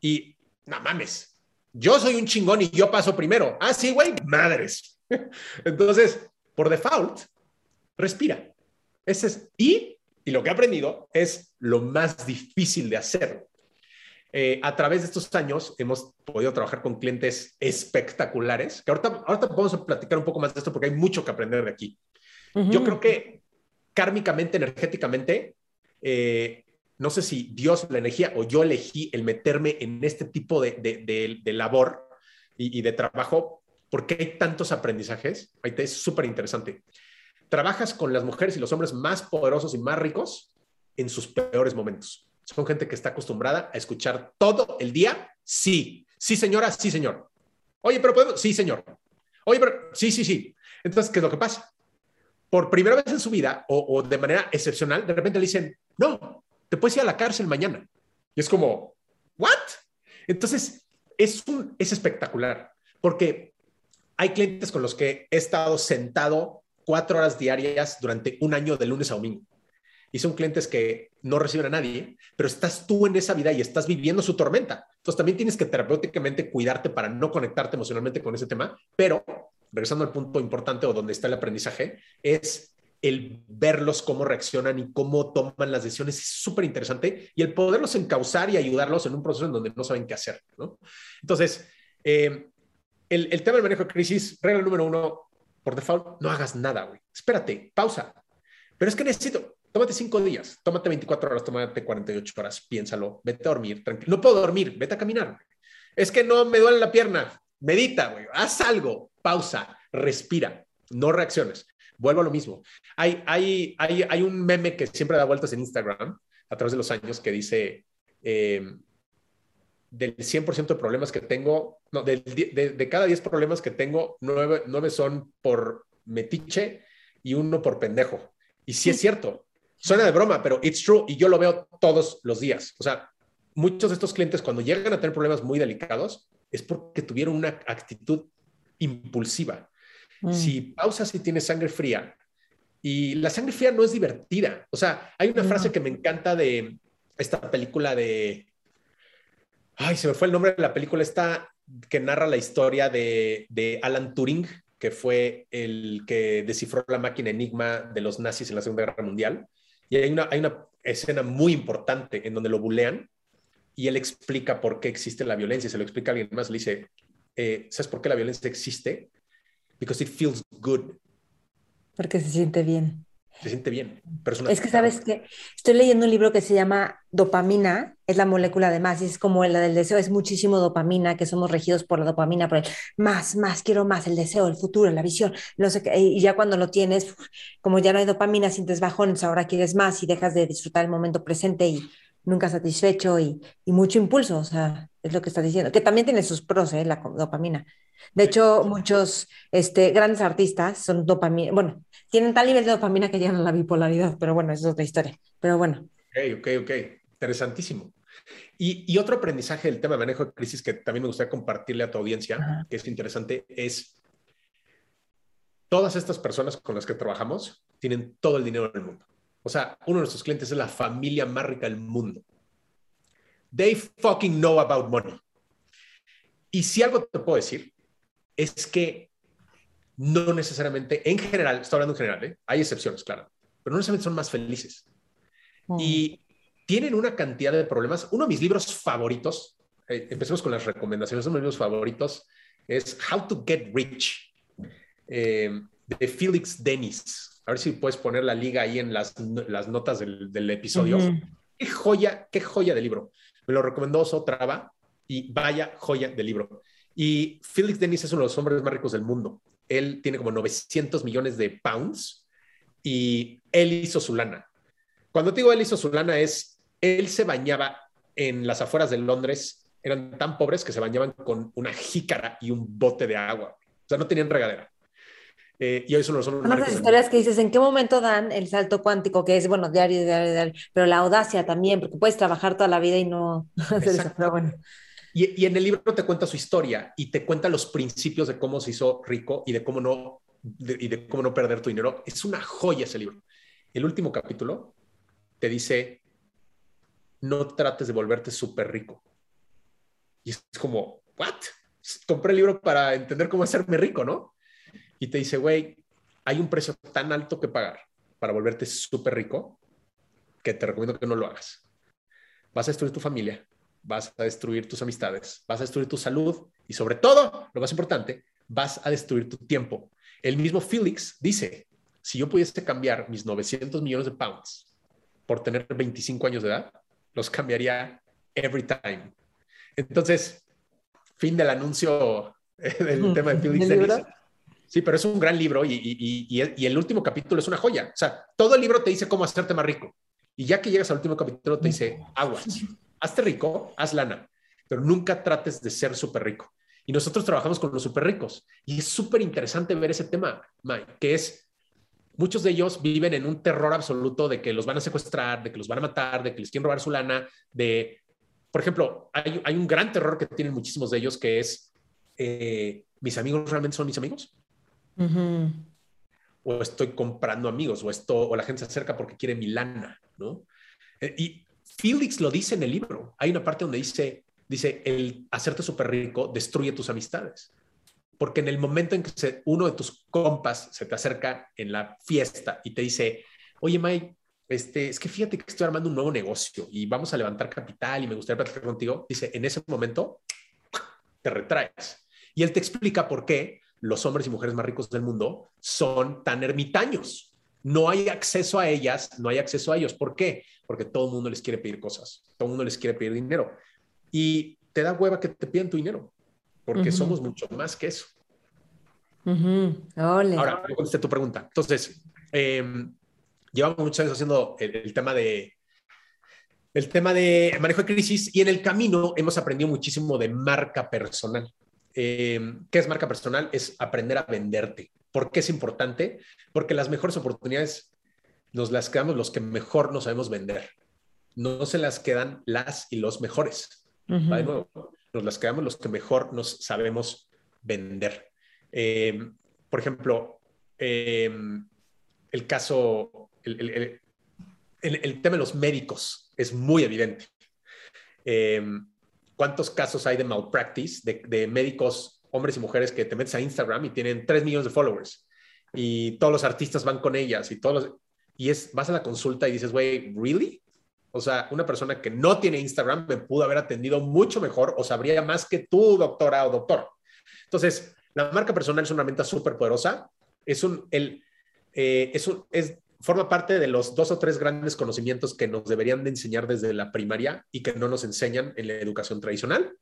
y, no mames, yo soy un chingón y yo paso primero. Ah, sí, güey, madres. <laughs> Entonces, por default, respira. Ese es, y, y lo que he aprendido es lo más difícil de hacer. Eh, a través de estos años hemos podido trabajar con clientes espectaculares, que ahorita, ahorita vamos a platicar un poco más de esto porque hay mucho que aprender de aquí. Yo creo que kármicamente, energéticamente, eh, no sé si Dios, la energía o yo elegí el meterme en este tipo de, de, labor y, y, de trabajo porque hay tantos aprendizajes. Ahí es súper interesante. Trabajas con las mujeres y los hombres más poderosos y más ricos en sus peores momentos. Son gente que está acostumbrada a escuchar todo el día, sí, sí señora, sí señor. Oye, pero podemos, sí señor. Oye, pero sí, sí, sí. Entonces, ¿qué es lo que pasa? Por primera vez en su vida o, de manera excepcional, de repente le dicen, no, te puedes ir a la cárcel mañana. Y es como, ¿what? Entonces, es, un, es espectacular porque hay clientes con los que he estado sentado cuatro horas diarias durante un año de lunes a domingo y son clientes que no reciben a nadie, pero estás tú en esa vida y estás viviendo su tormenta. Entonces también tienes que terapéuticamente cuidarte para no conectarte emocionalmente con ese tema, pero regresando al punto importante o donde está el aprendizaje, es el verlos cómo reaccionan y cómo toman las decisiones es súper interesante y el poderlos encauzar y ayudarlos en un proceso en donde no saben qué hacer. ¿no? Entonces, eh, el, el, tema del manejo de crisis, regla número uno, por default, no hagas nada, güey. Espérate, pausa. Pero es que necesito, tómate cinco días, tómate 24 horas, tómate 48 horas, piénsalo, vete a dormir, tranquilo. No puedo dormir, vete a caminar. Es que no me duele la pierna, medita, güey, haz algo, pausa, respira, no reacciones. Vuelvo a lo mismo. Hay, hay, hay, hay un meme que siempre da vueltas en Instagram a través de los años que dice, eh, del 100% de problemas que tengo, no, de, de, cada 10 problemas que tengo, 9, 9 son por metiche y uno por pendejo. Y sí es <laughs> cierto, Suena de broma, pero it's true y yo lo veo todos los días. O sea, muchos de estos clientes cuando llegan a tener problemas muy delicados es porque tuvieron una actitud impulsiva. Mm. Si pausas y tienes sangre fría, y la sangre fría no es divertida. O sea, hay una frase que me encanta de esta película de... Ay, se me fue el nombre de la película esta que narra la historia de, de Alan Turing, que fue el que descifró la máquina enigma de los nazis en la Segunda Guerra Mundial. Y hay una, hay una escena muy importante en donde lo bulean y él explica por qué existe la violencia. Se lo explica a alguien más, le dice, eh, ¿sabes por qué la violencia existe? Because it feels good. Porque se siente bien. Se siente bien. es que sabes que estoy leyendo un libro que se llama Dopamina, es la molécula de más, y es como la del deseo, es muchísimo dopamina, que somos regidos por la dopamina, por el más, más, quiero más, el deseo, el futuro, la visión, no sé qué, y ya cuando lo tienes, como ya no hay dopamina, sientes bajones, ahora quieres más y dejas de disfrutar el momento presente y nunca satisfecho y, y mucho impulso, o sea, es lo que estás diciendo, que también tiene sus pros, ¿eh? la dopamina. De hecho, muchos este, grandes artistas son dopamina, bueno, tienen tal nivel de dopamina que llegan a la bipolaridad, pero bueno, eso es otra historia. Pero bueno. Ok, ok, ok. Interesantísimo. Y, y otro aprendizaje del tema de manejo de crisis que también me gustaría compartirle a tu audiencia, que es interesante, es todas estas personas con las que trabajamos tienen todo el dinero del mundo. O sea, uno de nuestros clientes es la familia más rica del mundo. They fucking know about money. Y si algo te puedo decir, es que no necesariamente, en general, estoy hablando en general, ¿eh? hay excepciones, claro, pero no necesariamente son más felices. Mm. Y tienen una cantidad de problemas. Uno de mis libros favoritos, eh, empecemos con las recomendaciones, uno de mis libros favoritos es How to Get Rich, eh, de Felix Dennis. A ver si puedes poner la liga ahí en las, las notas del, del episodio. Qué joya, qué joya de libro. Me lo recomendó Sotrava y vaya joya de libro. Y Felix Dennis es uno de los hombres más ricos del mundo. Él tiene como 900 millones de pounds y él hizo su lana. Cuando te digo él hizo su lana es, él se bañaba en las afueras de Londres, eran tan pobres que se bañaban con una jícara y un bote de agua. O sea, no tenían regadera. Eh, y hoy son los más ricos historias que dices, ¿en qué momento dan el salto cuántico? Que es, bueno, diario, diario, diario, pero la audacia también, porque puedes trabajar toda la vida y no <laughs> hacer eso, pero bueno. Y, en el libro te cuenta su historia y te cuenta los principios de cómo se hizo rico y de cómo no, y de cómo no perder tu dinero. Es una joya ese libro. El último capítulo te dice, no trates de volverte súper rico. Y es como, ¿what? Compré el libro para entender cómo hacerme rico, ¿no? Y te dice, güey, hay un precio tan alto que pagar para volverte súper rico que te recomiendo que no lo hagas. Vas a destruir tu familia, vas a destruir tus amistades, vas a destruir tu salud y sobre todo, lo más importante, vas a destruir tu tiempo. El mismo Felix dice, si yo pudiese cambiar mis 900 millones de pounds por tener 25 años de edad, los cambiaría every time. Entonces, fin del anuncio eh, del <laughs> tema de Felix. Sí, pero es un gran libro y, y, y, el último capítulo es una joya. O sea, todo el libro te dice cómo hacerte más rico. Y ya que llegas al último capítulo, te dice aguas hazte rico, haz lana, pero nunca trates de ser súper rico. Y nosotros trabajamos con los súper ricos. Y es súper interesante ver ese tema, Mike, que es, muchos de ellos viven en un terror absoluto de que los van a secuestrar, de que los van a matar, de que les quieren robar su lana, de, por ejemplo, hay, hay un gran terror que tienen muchísimos de ellos que es, eh, ¿mis amigos realmente son mis amigos? O estoy comprando amigos, o esto, o la gente se acerca porque quiere mi lana, ¿no? Eh, y Felix lo dice en el libro. Hay una parte donde dice, dice, el hacerte súper rico destruye tus amistades. Porque en el momento en que uno de tus compas se te acerca en la fiesta y te dice, oye, Mike, este, es que fíjate que estoy armando un nuevo negocio y vamos a levantar capital y me gustaría platicar contigo, dice, en ese momento te retraes. Y él te explica por qué los hombres y mujeres más ricos del mundo son tan ermitaños no hay acceso a ellas, no hay acceso a ellos. ¿Por qué? Porque todo el mundo les quiere pedir cosas, todo el mundo les quiere pedir dinero. Y te da hueva que te piden tu dinero, porque somos mucho más que eso. Ahora, contesté tu pregunta. Entonces, em, llevamos muchos años haciendo el, tema de el tema de manejo de crisis y en el camino hemos aprendido muchísimo de marca personal. Em, ¿Qué es marca personal? Es aprender a venderte. ¿Por qué es importante? Porque las mejores oportunidades nos las quedamos los que mejor nos sabemos vender. No se las quedan las y los mejores. Nos las quedamos los que mejor nos sabemos vender. Em, por ejemplo, em, el caso, el, tema de los médicos es muy evidente. Em, ¿Cuántos casos hay de malpractice de, de médicos hombres y mujeres que te metes a Instagram y tienen 3 millones de followers y todos los artistas van con ellas y todos y es vas a la consulta y dices, güey, ¿really? O sea, una persona que no tiene Instagram me pudo haber atendido mucho mejor o sabría más que tú, doctora o doctor. Entonces, la marca personal es una herramienta súper poderosa. Es un, el, eh, es, un, es forma parte de los dos o tres grandes conocimientos que nos deberían de enseñar desde la primaria y que no nos enseñan en la educación tradicional.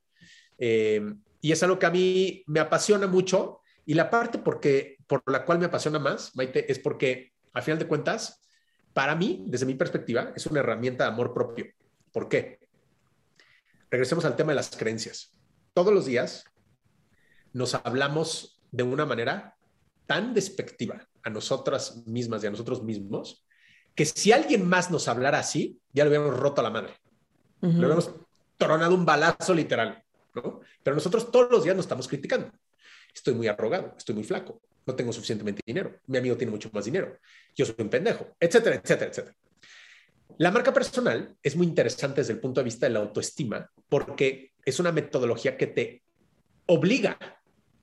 Eh, y es algo que a mí me apasiona mucho y la parte porque, por la cual me apasiona más, Maite, es porque, al final de cuentas, para mí, desde mi perspectiva, es una herramienta de amor propio. ¿Por qué? Regresemos al tema de las creencias. Todos los días nos hablamos de una manera tan despectiva a nosotras mismas y a nosotros mismos que si alguien más nos hablara así, ya le hubiéramos roto a la madre. Le hubiéramos tronado un balazo literal, ¿no? Pero nosotros todos los días nos estamos criticando. Estoy muy arrogado, estoy muy flaco, no tengo suficientemente dinero, mi amigo tiene mucho más dinero, yo soy un pendejo, etcétera, etcétera, etcétera. La marca personal es muy interesante desde el punto de vista de la autoestima porque es una metodología que te obliga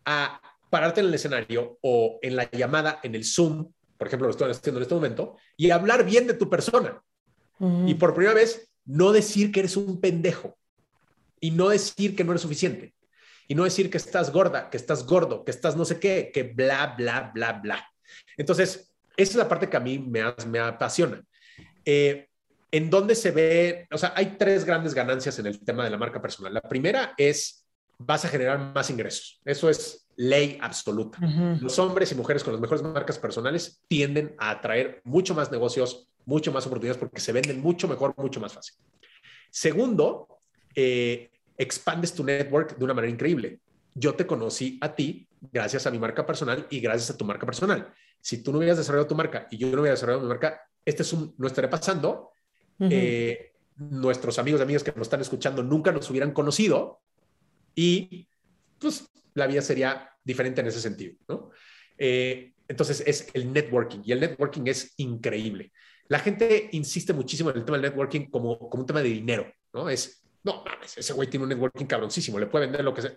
a pararte en el escenario o en la llamada, en el Zoom, por ejemplo, lo estoy haciendo en este momento, y hablar bien de tu persona. Y por primera vez, no decir que eres un pendejo y no decir que no eres suficiente y no decir que estás gorda, que estás gordo, que estás no sé qué, que bla, bla, bla, bla. Entonces, esa es la parte que a mí me, me apasiona. Eh, en donde se ve, o sea, hay tres grandes ganancias en el tema de la marca personal. La primera es, vas a generar más ingresos. Eso es ley absoluta. Los hombres y mujeres con las mejores marcas personales tienden a atraer mucho más negocios, mucho más oportunidades porque se venden mucho mejor, mucho más fácil. Segundo, eh, expandes tu network de una manera increíble. Yo te conocí a ti gracias a mi marca personal y gracias a tu marca personal. Si tú no hubieras desarrollado tu marca y yo no hubiera desarrollado mi marca, este es un, no estaría pasando. Eh, nuestros amigos y amigas que nos están escuchando nunca nos hubieran conocido y pues la vida sería diferente en ese sentido, ¿no? Eh, entonces es el networking y el networking es increíble. La gente insiste muchísimo en el tema del networking como, como un tema de dinero, ¿no? Es, no ese güey tiene un networking cabroncísimo, le puede vender lo que sea.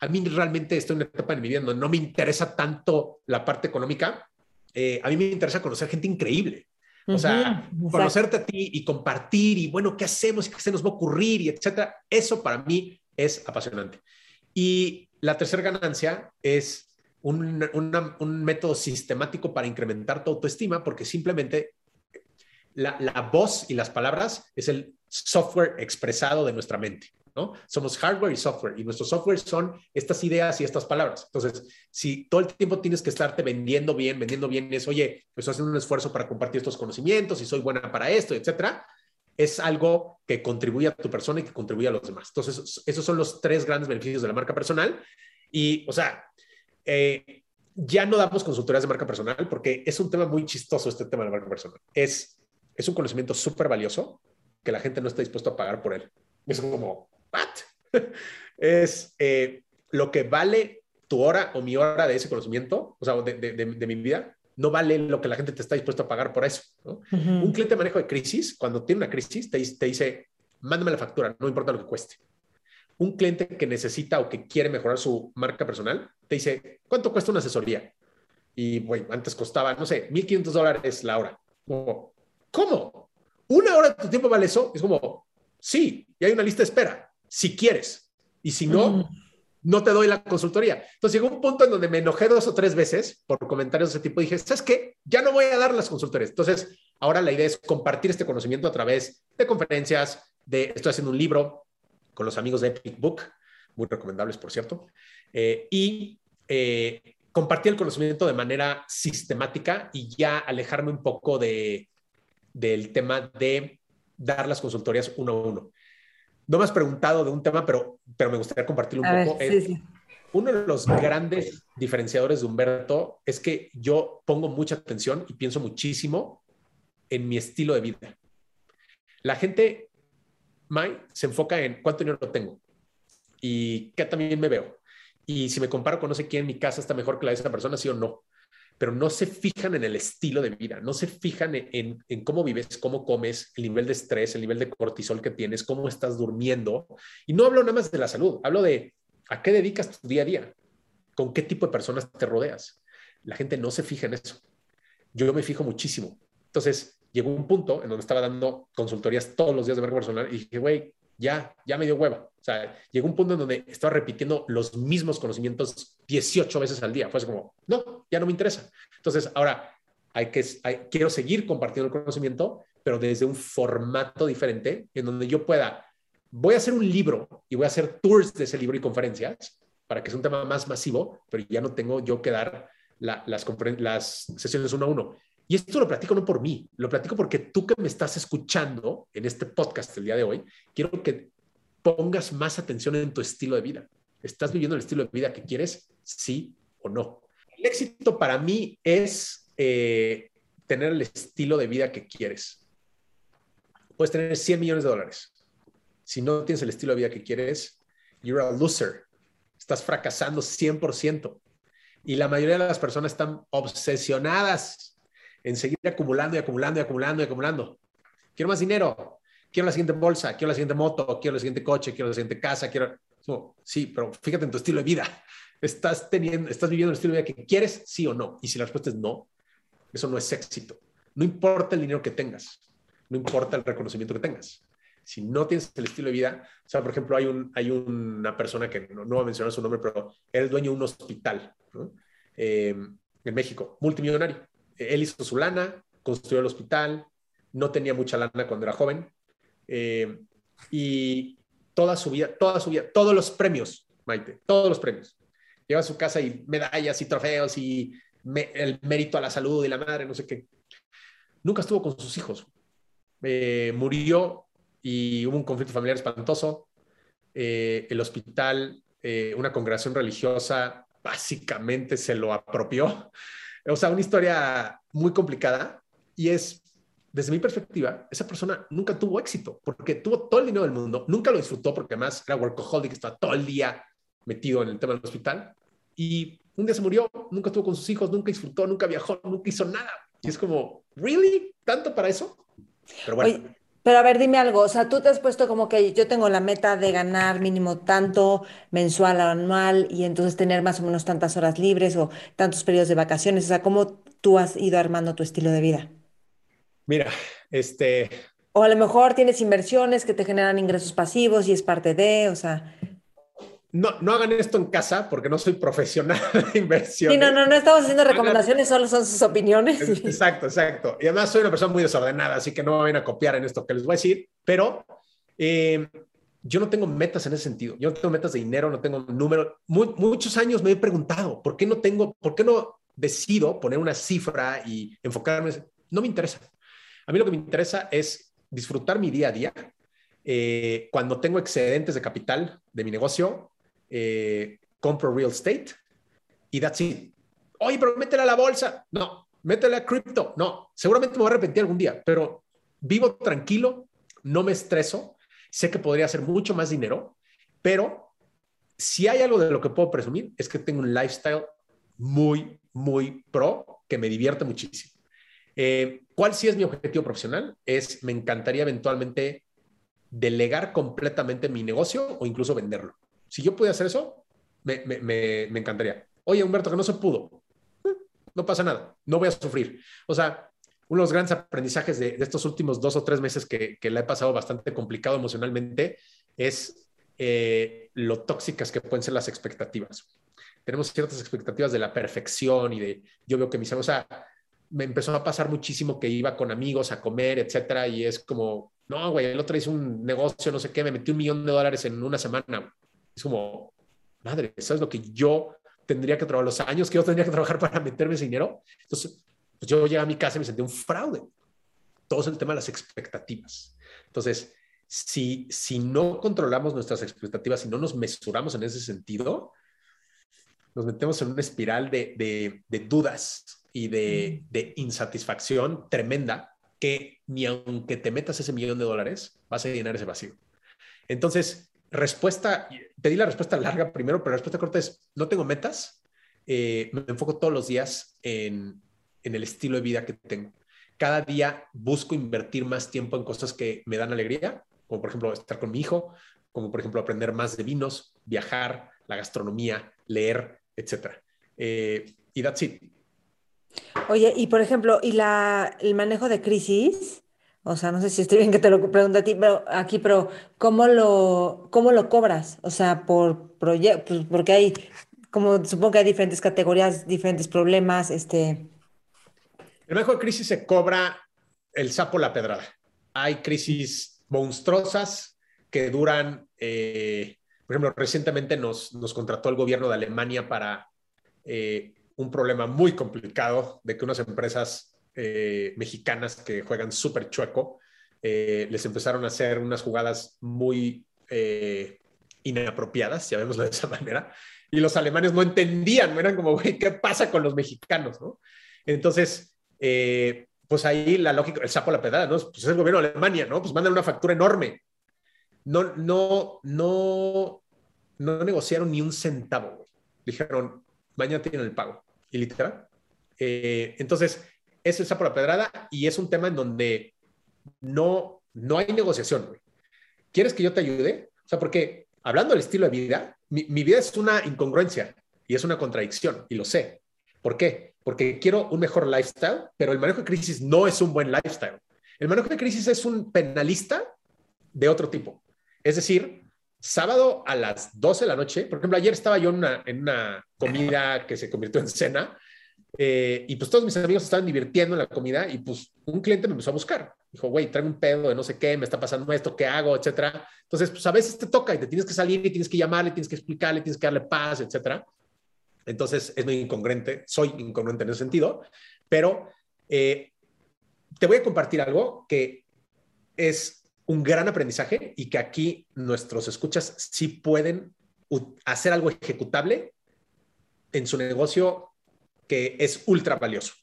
A mí realmente estoy en una etapa en mi vida donde no me interesa tanto la parte económica, eh, a mí me interesa conocer gente increíble. O sea, conocerte a ti y compartir y bueno, ¿qué hacemos qué se nos va a ocurrir y etcétera? Eso para mí es apasionante. Y la tercera ganancia es un, método sistemático para incrementar tu autoestima, porque simplemente la, voz y las palabras es el software expresado de nuestra mente. ¿no? Somos hardware y software, y nuestro software son estas ideas y estas palabras. Entonces, si todo el tiempo tienes que estarte vendiendo bien, vendiendo bien, es, oye, pues haciendo un esfuerzo para compartir estos conocimientos y soy buena para esto, etcétera, es algo que contribuye a tu persona y que contribuye a los demás. Entonces, esos son los tres grandes beneficios de la marca personal. Y, o sea, eh, ya no damos consultorías de marca personal porque es un tema muy chistoso este tema de la marca personal. Es, es un conocimiento súper valioso que la gente no está dispuesto a pagar por él. Es como, ¿what? <laughs> es eh, lo que vale tu hora o mi hora de ese conocimiento, o sea, de, de, de mi vida, no vale lo que la gente te está dispuesto a pagar por eso. Un cliente de manejo de crisis, cuando tiene una crisis, te, te dice, mándame la factura, no importa lo que cueste. Un cliente que necesita o que quiere mejorar su marca personal, te dice, ¿cuánto cuesta una asesoría? Y, bueno, antes costaba, no sé, 1.500 dólares la hora. ¿Cómo? ¿Una hora de tu tiempo vale eso? Es como, sí, y hay una lista de espera, si quieres. Y si no, no te doy la consultoría. Entonces llegó un punto en donde me enojé dos o tres veces por comentarios de ese tipo. Dije, ¿sabes qué? Ya no voy a dar las consultorías. Entonces, ahora la idea es compartir este conocimiento a través de conferencias, de, estoy haciendo un libro con los amigos de Epic Book, muy recomendables, por cierto, eh, y eh, compartir el conocimiento de manera sistemática y ya alejarme un poco de, del tema de dar las consultorías uno a uno no me has preguntado de un tema, pero, pero me gustaría compartirlo un poco. Uno de los grandes diferenciadores de Humberto es que yo pongo mucha atención y pienso muchísimo en mi estilo de vida. La gente, May, se enfoca en cuánto dinero tengo y qué también me veo. Y si me comparo con no sé quién, mi casa está mejor que la de esa persona, sí o no pero no se fijan en el estilo de vida, no se fijan en, cómo vives, cómo comes, el nivel de estrés, el nivel de cortisol que tienes, cómo estás durmiendo. Y no hablo nada más de la salud, hablo de a qué dedicas tu día a día, con qué tipo de personas te rodeas. La gente no se fija en eso. Yo me fijo muchísimo. Entonces, llegó un punto en donde estaba dando consultorías todos los días de marca personal y dije, güey, ya, ya me dio hueva. O sea, llegó un punto en donde estaba repitiendo los mismos conocimientos 18 veces al día. Fue así como, no, ya no me interesa. Entonces, ahora, hay que, quiero seguir compartiendo el conocimiento, pero desde un formato diferente, en donde yo pueda, voy a hacer un libro y voy a hacer tours de ese libro y conferencias para que sea un tema más masivo, pero ya no tengo yo que dar las sesiones uno a uno. Y esto lo platico no por mí, lo platico porque tú que me estás escuchando en este podcast el día de hoy, quiero que pongas más atención en tu estilo de vida. ¿Estás viviendo el estilo de vida que quieres? Sí o no. El éxito para mí es eh, tener el estilo de vida que quieres. Puedes tener 100 millones de dólares. Si no tienes el estilo de vida que quieres, you're a loser. Estás fracasando 100%. Y la mayoría de las personas están obsesionadas en seguir acumulando y acumulando y acumulando y acumulando. Quiero más dinero, quiero la siguiente bolsa, quiero la siguiente moto, quiero el siguiente coche, quiero la siguiente casa, quiero... sí, pero fíjate en tu estilo de vida. ¿Estás, teniendo, ¿Estás viviendo el estilo de vida que quieres, sí o no? Y si la respuesta es no, eso no es éxito. No importa el dinero que tengas, no importa el reconocimiento que tengas. Si no tienes el estilo de vida, o sea, por ejemplo, hay, un, hay una persona que no, no voy a mencionar su nombre, pero era el dueño de un hospital eh, en México, multimillonario. Él hizo su lana, construyó el hospital, no tenía mucha lana cuando era joven, eh, y toda su vida, toda su vida, todos los premios, Maite, todos los premios. Lleva a su casa y medallas y trofeos y el mérito a la salud y la madre, no sé qué. Nunca estuvo con sus hijos. Eh, murió y hubo un conflicto familiar espantoso. Eh, el hospital, una congregación religiosa, básicamente se lo apropió. O sea, una historia muy complicada y es, desde mi perspectiva, esa persona nunca tuvo éxito porque tuvo todo el dinero del mundo, nunca lo disfrutó porque además era workaholic, estaba todo el día metido en el tema del hospital y un día se murió, nunca estuvo con sus hijos, nunca disfrutó, nunca viajó, nunca hizo nada. Y es como, ¿really? ¿Tanto para eso? Pero bueno. Pero a ver, dime algo, o sea, tú te has puesto como que yo tengo la meta de ganar mínimo tanto mensual o anual y entonces tener más o menos tantas horas libres o tantos periodos de vacaciones, o sea, ¿cómo tú has ido armando tu estilo de vida? Mira, este... O a lo mejor tienes inversiones que te generan ingresos pasivos y es parte de, o sea no, no hagan esto en casa porque no soy profesional <laughs> de inversión. Sí, no, no, no estamos haciendo recomendaciones, solo son sus opiniones. Exacto, exacto. Y además soy una persona muy desordenada, así que no me vayan a copiar en esto que les voy a decir, pero eh, yo no tengo metas en ese sentido. Yo no tengo metas de dinero, no tengo número. muchos años me he preguntado, ¿por qué no tengo, por qué no decido poner una cifra y enfocarme? No me interesa. A mí lo que me interesa es disfrutar mi día a día. Eh, cuando tengo excedentes de capital de mi negocio, eh, compro real estate y that's it. Oye, pero métela a la bolsa. No, métela a cripto. No, seguramente me voy a arrepentir algún día, pero vivo tranquilo, no me estreso. Sé que podría hacer mucho más dinero, pero si hay algo de lo que puedo presumir es que tengo un lifestyle muy, muy pro que me divierte muchísimo. Eh, ¿Cuál sí es mi objetivo profesional? Es, me encantaría eventualmente delegar completamente mi negocio o incluso venderlo. Si yo pudiera hacer eso, me, me, me, encantaría. Oye, Humberto, que no se pudo. Eh, no pasa nada, no voy a sufrir. O sea, uno de los grandes aprendizajes de, de estos últimos dos o tres meses que, que la he pasado bastante complicado emocionalmente es eh, lo tóxicas que pueden ser las expectativas. Tenemos ciertas expectativas de la perfección y de, yo veo que mis amigos, o sea, me empezó a pasar muchísimo que iba con amigos a comer, etcétera, y es como, no, güey, el otro hizo un negocio, no sé qué, me metí un millón de dólares en una semana. Es como, madre, ¿sabes lo que yo tendría que trabajar, los años que yo tendría que trabajar para meterme ese dinero? Entonces, pues yo llegué a mi casa y me sentí un fraude. Todo es el tema de las expectativas. Entonces, si, si no controlamos nuestras expectativas, si no nos mesuramos en ese sentido, nos metemos en una espiral de, de, dudas y de, mm. de, insatisfacción tremenda que ni aunque te metas ese millón de dólares, vas a llenar ese vacío. Entonces, respuesta, pedí la respuesta larga primero, pero la respuesta corta es, no tengo metas, eh, me enfoco todos los días en, en el estilo de vida que tengo. Cada día busco invertir más tiempo en cosas que me dan alegría, como por ejemplo estar con mi hijo, como por ejemplo aprender más de vinos, viajar, la gastronomía, leer, etc. Eh, y that's it. Oye, y por ejemplo, ¿y la, el manejo de crisis? O sea, no sé si estoy bien que te lo pregunte a ti, pero aquí, pero ¿cómo lo, cómo lo cobras? O sea, por proyecto, pues porque hay, como supongo que hay diferentes categorías, diferentes problemas, este. De crisis se cobra el sapo la pedrada. Hay crisis monstruosas que duran, eh, por ejemplo, recientemente nos, nos, contrató el gobierno de Alemania para eh, un problema muy complicado de que unas empresas eh, mexicanas que juegan súper chueco les empezaron a hacer unas jugadas muy inapropiadas, si llamémoslo de esa <laughs> manera, y los alemanes no entendían, eran como, güey, ¿qué pasa con los mexicanos? ¿no? Entonces, eh, pues ahí la lógica, el sapo a la pedrada, ¿no? Pues es el gobierno de Alemania, ¿no? Pues mandan una factura enorme. No, no, no, no negociaron ni un centavo. Dijeron, mañana tienen el pago. Y literal. Eh, entonces, es el sapo a la pedrada y es un tema en donde no, no hay negociación. ¿Quieres que yo te ayude? O sea, porque hablando del estilo de vida, mi, mi vida es una incongruencia y es una contradicción y lo sé. ¿Por qué? porque quiero un mejor lifestyle, pero el manejo de crisis no es un buen lifestyle. El manejo de crisis es un penalista de otro tipo. Es decir, sábado a las 12 de la noche, por ejemplo, ayer estaba yo en una comida que se convirtió en cena eh, y pues todos mis amigos estaban divirtiendo en la comida y pues un cliente me empezó a buscar. Dijo, güey, traigo un pedo de no sé qué, me está pasando esto, ¿qué hago? Etcétera. Entonces, pues a veces te toca y te tienes que salir y tienes que llamarle, tienes que explicarle, tienes que darle paz, etcétera. Entonces es muy incongruente, soy incongruente en ese sentido, pero eh, te voy a compartir algo que es un gran aprendizaje y que aquí nuestros escuchas sí pueden hacer algo ejecutable en su negocio que es ultra valioso.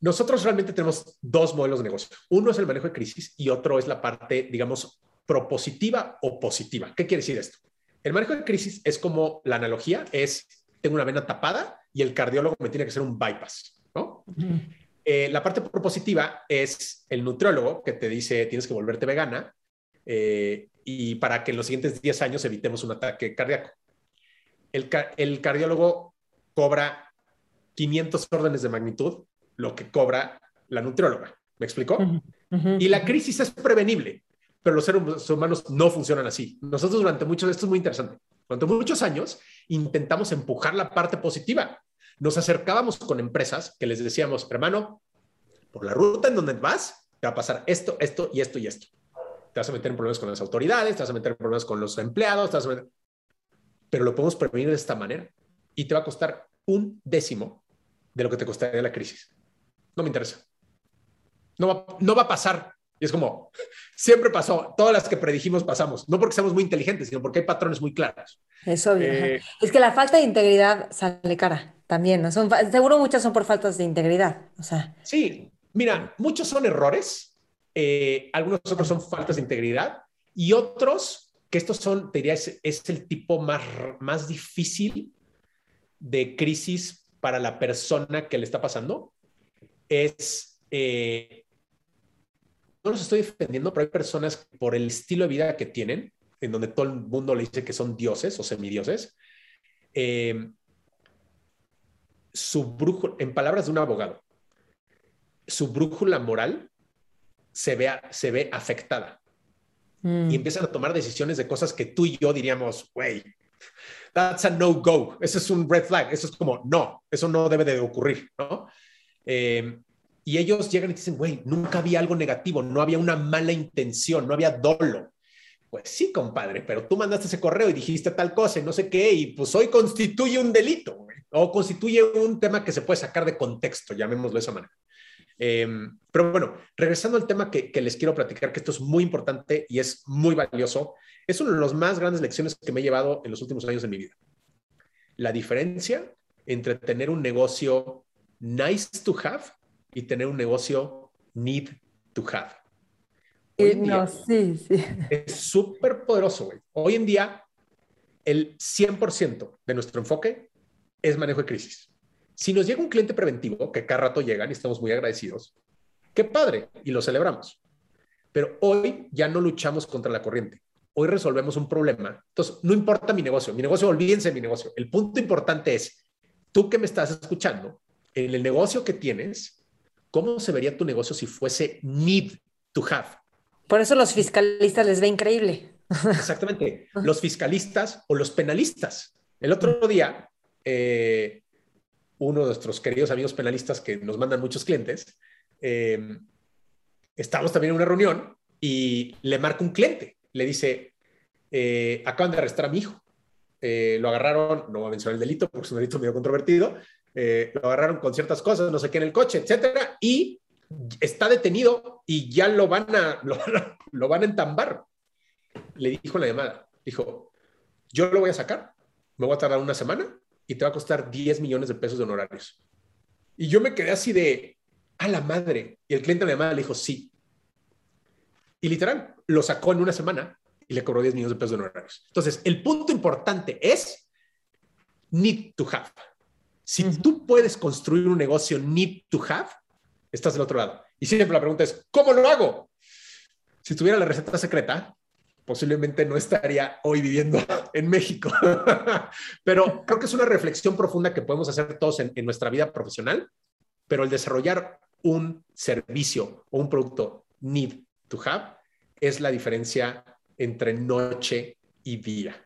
Nosotros realmente tenemos dos modelos de negocio. Uno es el manejo de crisis y otro es la parte, digamos, propositiva o positiva. ¿Qué quiere decir esto? El manejo de crisis es como la analogía es, tengo una vena tapada y el cardiólogo me tiene que hacer un bypass, ¿no? Eh, la parte propositiva es el nutriólogo que te dice tienes que volverte vegana eh, y para que en los siguientes 10 años evitemos un ataque cardíaco. El, el cardiólogo cobra 500 órdenes de magnitud lo que cobra la nutrióloga. ¿Me explico? Y la crisis es prevenible pero los seres humanos no funcionan así. Nosotros durante muchos, esto es muy interesante, durante muchos años intentamos empujar la parte positiva. Nos acercábamos con empresas que les decíamos, hermano, por la ruta en donde vas, te va a pasar esto, esto y esto y esto. Te vas a meter en problemas con las autoridades, te vas a meter en problemas con los empleados, te vas a meter... pero lo podemos prevenir de esta manera y te va a costar un décimo de lo que te costaría la crisis. No me interesa. No va, no va a pasar. Y es como, <laughs> siempre pasó, todas las que predijimos pasamos, no porque seamos muy inteligentes, sino porque hay patrones muy claros. Es obvio. Eh, es que la falta de integridad sale cara también, ¿no? Son, seguro muchas son por faltas de integridad, o sea. Sí, mira, muchos son errores, eh, algunos otros son faltas de integridad y otros, que estos son, te diría, es, el tipo más, más difícil de crisis para la persona que le está pasando, es... Eh, no los estoy defendiendo, pero hay personas por el estilo de vida que tienen, en donde todo el mundo le dice que son dioses o semidioses, eh, su brújula, en palabras de un abogado, su brújula moral se ve, se ve afectada mm. y empiezan a tomar decisiones de cosas que tú y yo diríamos, güey, that's a no go, eso es un red flag, eso es como, no, eso no debe de ocurrir, ¿no? Eh, y ellos llegan y dicen, güey, nunca había algo negativo, no había una mala intención, no había dolo. Pues sí, compadre, pero tú mandaste ese correo y dijiste tal cosa y no sé qué, y pues hoy constituye un delito, o constituye un tema que se puede sacar de contexto, llamémoslo de esa manera. Em, pero bueno, regresando al tema que, que, les quiero platicar, que esto es muy importante y es muy valioso, es una de las más grandes lecciones que me he llevado en los últimos años de mi vida. La diferencia entre tener un negocio nice to have y tener un negocio need to have. no, sí, sí. Es súper poderoso, güey. Hoy en día, el 100% de nuestro enfoque es manejo de crisis. Si nos llega un cliente preventivo, que cada rato llegan y estamos muy agradecidos, qué padre, y lo celebramos. Pero hoy ya no luchamos contra la corriente. Hoy resolvemos un problema. Entonces, no importa mi negocio. Mi negocio, olvídense de mi negocio. El punto importante es, tú que me estás escuchando, en el negocio que tienes, ¿Cómo se vería tu negocio si fuese need to have? Por eso los fiscalistas les ve increíble. Exactamente. <laughs> Los fiscalistas o los penalistas. El otro día, eh, uno de nuestros queridos amigos penalistas que nos mandan muchos clientes, eh, estamos también en una reunión y le marca un cliente, le dice, eh, acaban de arrestar a mi hijo. Eh, lo agarraron, no voy a mencionar el delito porque es un delito medio controvertido, eh, lo agarraron con ciertas cosas, no sé qué, en el coche, etcétera, y está detenido y ya lo van a, <laughs> lo, van a entambar. Le dijo en la llamada, dijo, yo lo voy a sacar, me voy a tardar una semana y te va a costar 10 millones de pesos de honorarios. Y yo me quedé así de, a la madre. Y el cliente llamada le dijo, sí. Y literal, lo sacó en una semana y le cobró 10 millones de pesos de honorarios. Entonces, el punto importante es need to have. Si tú puedes construir un negocio need to have, estás del otro lado. Y siempre la pregunta es, ¿cómo lo hago? Si tuviera la receta secreta, posiblemente no estaría hoy viviendo <laughs> en México. <laughs> pero creo que es una reflexión profunda que podemos hacer todos en, en, nuestra vida profesional, pero el desarrollar un servicio o un producto need to have es la diferencia entre noche y día.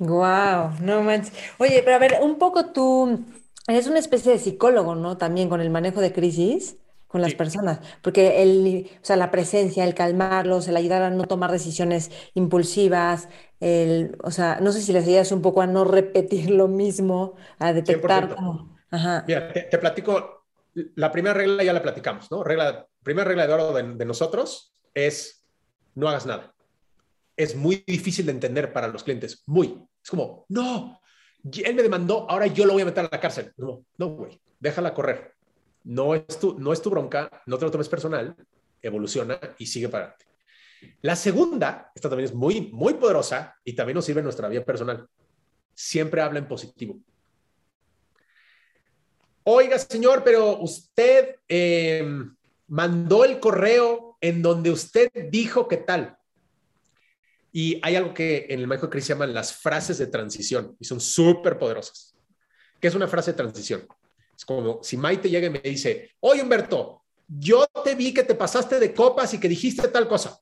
Wow, no manches. Oye, pero a ver, un poco tú eres una especie de psicólogo, ¿no? También con el manejo de crisis con las sí. personas, porque el, o sea, la presencia, el calmarlos, el ayudar a no tomar decisiones impulsivas, el, o sea, no sé si les ayudas un poco a no repetir lo mismo, a detectar. Como, ajá. Mira, te, te, platico, la primera regla ya la platicamos, ¿no? Regla, primera regla de oro de, de nosotros es no hagas nada es muy difícil de entender para los clientes, muy. Es como, no, él me demandó, ahora yo lo voy a meter a la cárcel. No, no, güey, déjala correr. No es, tu, no es tu bronca, no te lo tomes personal, evoluciona y sigue para adelante. La segunda, esta también es muy, muy poderosa y también nos sirve en nuestra vida personal. Siempre habla en positivo. Oiga, señor, pero usted eh, mandó el correo en donde usted dijo que tal. Y hay algo que en el manejo de crisis llaman las frases de transición y son súper poderosas. ¿Qué es una frase de transición? Es como si Maite llega y me dice, oye Humberto, yo te vi que te pasaste de copas y que dijiste tal cosa.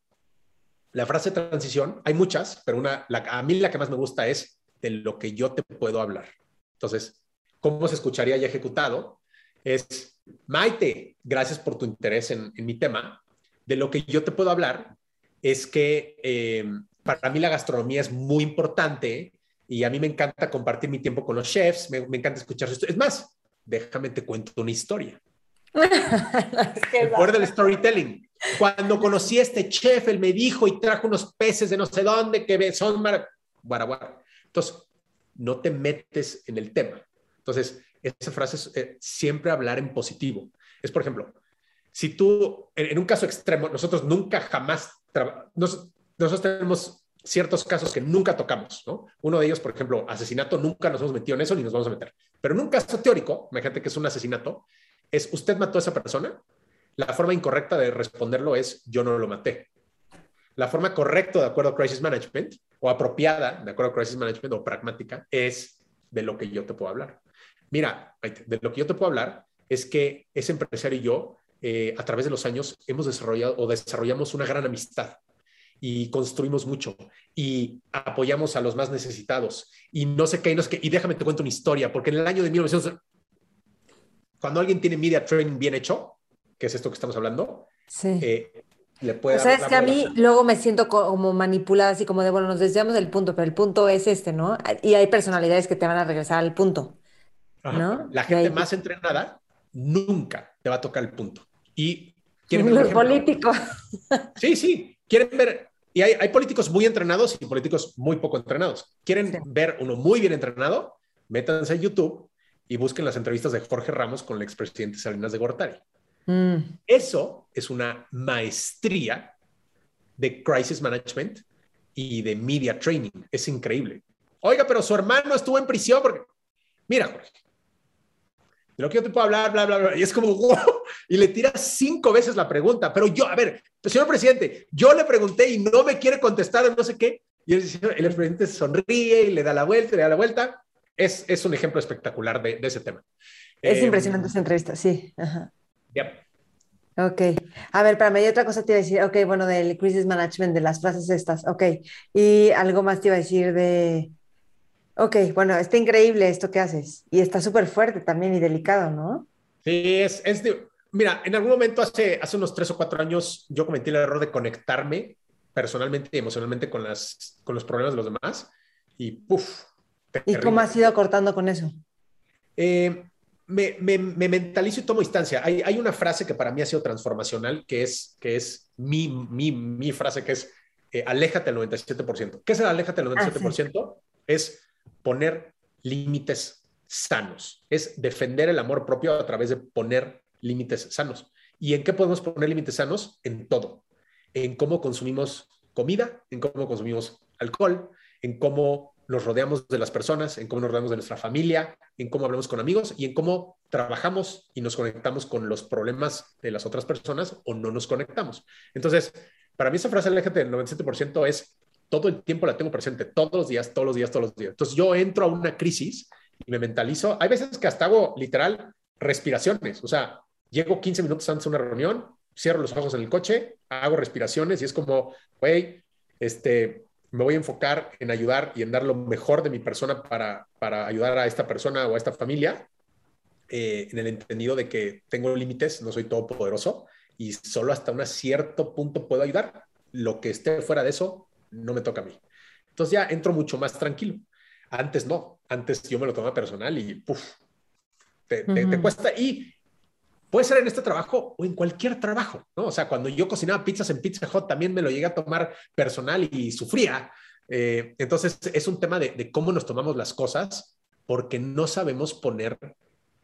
La frase de transición, hay muchas, pero una, la, a mí la que más me gusta es de lo que yo te puedo hablar. Entonces, ¿cómo se escucharía ya ejecutado? Es, Maite, gracias por tu interés en, en mi tema. De lo que yo te puedo hablar es que eh, para mí la gastronomía es muy importante y a mí me encanta compartir mi tiempo con los chefs, me, me encanta escuchar su Es más, déjame te cuento una historia. <laughs> Recuerda el storytelling. Cuando conocí a este chef, él me dijo y trajo unos peces de no sé dónde que son mar... Guara, guara. Entonces, no te metes en el tema. Entonces, esa frase es eh, siempre hablar en positivo. Es, por ejemplo, si tú, en, en un caso extremo, nosotros nunca jamás, nos, nosotros tenemos ciertos casos que nunca tocamos, ¿no? Uno de ellos, por ejemplo, asesinato, nunca nos hemos metido en eso ni nos vamos a meter. Pero en un caso teórico, imagínate que es un asesinato, es usted mató a esa persona, la forma incorrecta de responderlo es yo no lo maté. La forma correcta de acuerdo a Crisis Management o apropiada de acuerdo a Crisis Management o pragmática es de lo que yo te puedo hablar. Mira, de lo que yo te puedo hablar es que ese empresario y yo, eh, a través de los años, hemos desarrollado o desarrollamos una gran amistad y construimos mucho y apoyamos a los más necesitados y no sé qué, y no sé qué. Y déjame te cuento una historia, porque en el año de 1900, cuando alguien tiene media training bien hecho, que es esto que estamos hablando, sí. eh, le puede o sea, es que a mí luego me siento como manipulada, así como de, bueno, nos desviamos del punto, pero el punto es este, ¿no? Y hay personalidades que te van a regresar al punto, ¿no? La gente ahí... más entrenada nunca te va a tocar el punto. Y <laughs> los políticos. Sí, sí, quieren ver y hay, hay, políticos muy entrenados y políticos muy poco entrenados. ¿Quieren sí. ver uno muy bien entrenado? Métanse en YouTube y busquen las entrevistas de Jorge Ramos con el expresidente Salinas de Gortari. Mm. Eso es una maestría de crisis management y de media training. Es increíble. Oiga, pero su hermano estuvo en prisión porque... Mira, Jorge, de lo que yo te puedo hablar, bla, bla, bla. Y es como, <laughs> wow, y le tiras cinco veces la pregunta. Pero yo, a ver, señor presidente, yo le pregunté y no me quiere contestar, no sé qué. Y el, el presidente sonríe y le da la vuelta, le da la vuelta. Es, es un ejemplo espectacular de, de ese tema. Es eh, impresionante esa entrevista, sí. Ajá. Yep. Ok. A ver, para mí otra cosa te iba a decir, ok, bueno, del crisis management, de las frases estas, ok. Y algo más te iba a decir de, Ok, bueno, está increíble esto que haces y está súper fuerte también y delicado, ¿no? Sí, es, es de, mira, en algún momento hace, hace unos tres o cuatro años yo cometí el error de conectarme personalmente y emocionalmente con, las, con los problemas de los demás y puff. ¿Y cómo has ido cortando con eso? Eh, me, me, me, mentalizo y tomo distancia. Hay, hay, una frase que para mí ha sido transformacional, que es, que es mi, mi, mi frase, que es eh, aléjate al 97%. ¿Qué es el aléjate al 97%? Ah, es poner límites sanos, es defender el amor propio a través de poner límites sanos. ¿Y en qué podemos poner límites sanos? En todo. En cómo consumimos comida, en cómo consumimos alcohol, en cómo nos rodeamos de las personas, en cómo nos rodeamos de nuestra familia, en cómo hablamos con amigos y en cómo trabajamos y nos conectamos con los problemas de las otras personas o no nos conectamos. Entonces, para mí esa frase aléjate del 97% es todo el tiempo la tengo presente, todos los días, todos los días, todos los días. Entonces yo entro a una crisis y me mentalizo. Hay veces que hasta hago literal respiraciones, o sea, llego 15 minutos antes de una reunión, cierro los ojos en el coche, hago respiraciones y es como, güey, este, me voy a enfocar en ayudar y en dar lo mejor de mi persona para, para ayudar a esta persona o a esta familia, eh, en el entendido de que tengo límites, no soy todopoderoso y solo hasta un cierto punto puedo ayudar. Lo que esté fuera de eso no me toca a mí. Entonces ya entro mucho más tranquilo. Antes no, antes yo me lo tomaba personal y puff, te, cuesta. Y puede ser en este trabajo o en cualquier trabajo, ¿no? O sea, cuando yo cocinaba pizzas en Pizza Hut también me lo llegué a tomar personal y sufría. Eh, entonces es un tema de, de, cómo nos tomamos las cosas porque no sabemos poner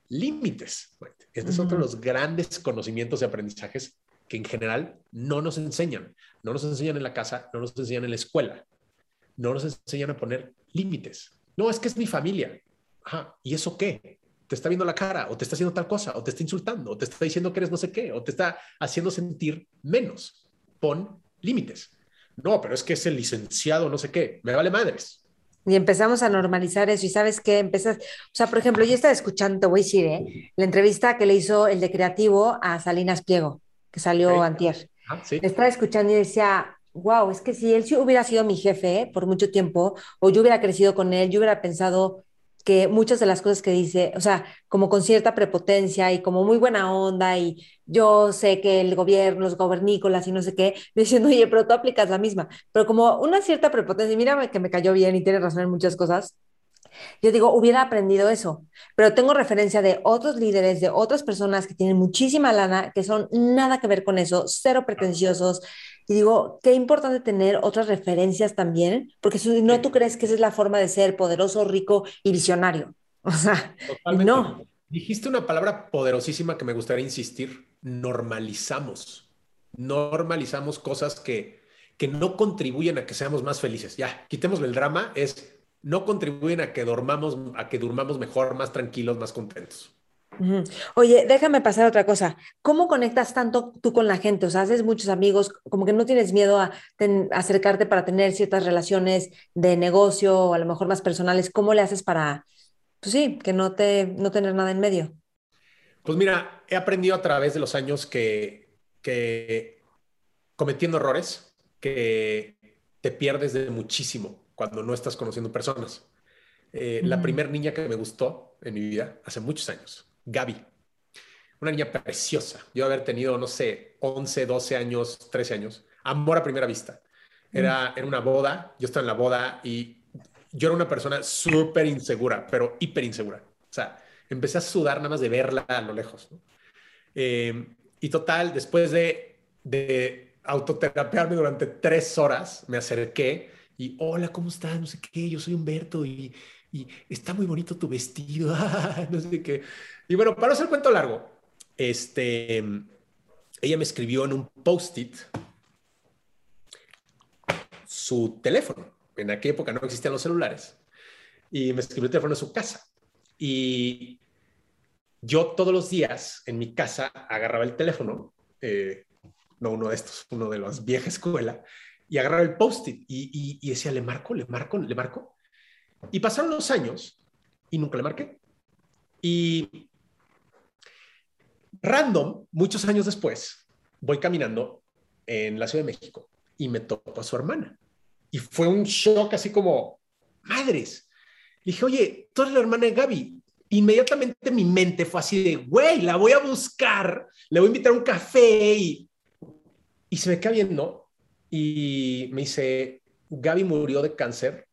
límites. Este es otro de los grandes conocimientos y aprendizajes que en general no nos enseñan. No nos enseñan en la casa, no nos enseñan en la escuela, no nos enseñan a poner límites. No, es que es mi familia. Ajá, ¿y eso qué? Te está viendo la cara, o te está haciendo tal cosa, o te está insultando, o te está diciendo que eres no sé qué, o te está haciendo sentir menos. Pon límites. No, pero es que es el licenciado no sé qué. Me vale madres. Y empezamos a normalizar eso. Y sabes qué, empezas, o sea, por ejemplo, yo estaba escuchando, voy a decir, ¿eh? la entrevista que le hizo el de creativo a Salinas Pliego, que salió antier. Ah, Estaba escuchando y decía, wow, es que si él hubiera sido mi jefe por mucho tiempo, o yo hubiera crecido con él, yo hubiera pensado que muchas de las cosas que dice, o sea, como con cierta prepotencia y como muy buena onda y yo sé que el gobierno, los gobernícolas y no sé qué, <laughs> diciendo, oye, pero tú aplicas la misma, pero como una cierta prepotencia, mira que me cayó bien y tiene razón en muchas cosas, yo digo, hubiera aprendido eso, pero tengo referencia de otros líderes, de otras personas que tienen muchísima lana, que son nada que ver con eso, cero pretenciosos. Y digo, qué importante tener otras referencias también, porque si no tú crees que esa es la forma de ser poderoso, rico y visionario. <laughs> O sea, no. Dijiste una palabra poderosísima que me gustaría insistir, normalizamos. Normalizamos cosas que, que no contribuyen a que seamos más felices. Ya, quitemos el drama, es no contribuyen a que dormamos, a que durmamos mejor, más tranquilos, más contentos. Oye, déjame pasar otra cosa. ¿Cómo conectas tanto tú con la gente? O sea, haces muchos amigos, como que no tienes miedo a acercarte para tener ciertas relaciones de negocio o a lo mejor más personales. ¿Cómo le haces para, pues sí, que no, te, no tener nada en medio? Pues mira, he aprendido a través de los años que, que cometiendo errores, que te pierdes de muchísimo cuando no estás conociendo personas. Eh, la primera niña que me gustó en mi vida, hace muchos años, Gaby. Una niña preciosa. Yo haber tenido, no sé, 11, 12 años, 13 años. Amor a primera vista. Era, en una boda, yo estaba en la boda y yo era una persona súper insegura, pero hiper insegura. O sea, empecé a sudar nada más de verla a lo lejos. Eh, y total, después de, de autoterapearme durante tres horas, me acerqué y hola, ¿cómo estás? No sé qué, yo soy Humberto y, y está muy bonito tu vestido, <laughs> no sé qué. Y bueno, para no hacer cuento largo, este, ella me escribió en un post-it su teléfono. En aquella época no existían los celulares. Y me escribió el teléfono en su casa. Y yo todos los días en mi casa agarraba el teléfono, eh, no uno de estos, uno de los vieja escuela, y agarraba el post-it y, decía, le marco, le marco, le marco. Y pasaron los años y nunca le marqué. Y random, muchos años después, voy caminando en la Ciudad de México y me topo a su hermana. Y fue un shock así como, madres. Le dije, oye, tú eres la hermana de Gaby. Inmediatamente mi mente fue así de, güey, la voy a buscar, le voy a invitar a un café y, y se me queda viendo y me dice, Gaby murió de cáncer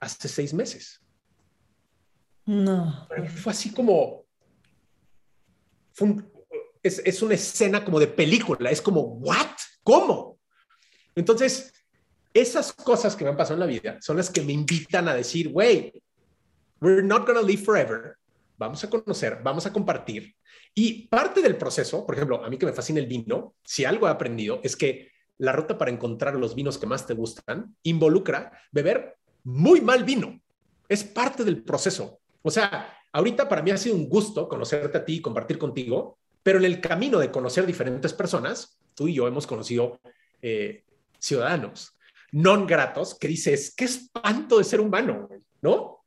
hace seis meses. No. fue así como, es, es, una escena como de película, es como, ¿what? ¿Cómo? Entonces, esas cosas que me han pasado en la vida son las que me invitan a decir, güey, we're not to live forever. Vamos a conocer, vamos a compartir. Y parte del proceso, por ejemplo, a mí que me fascina el vino, si algo he aprendido es que la ruta para encontrar los vinos que más te gustan involucra beber muy mal vino. Es parte del proceso. O sea, ahorita para mí ha sido un gusto conocerte a ti y compartir contigo, pero en el camino de conocer diferentes personas, tú y yo hemos conocido eh, ciudadanos non gratos que dices, qué espanto de ser humano, ¿no?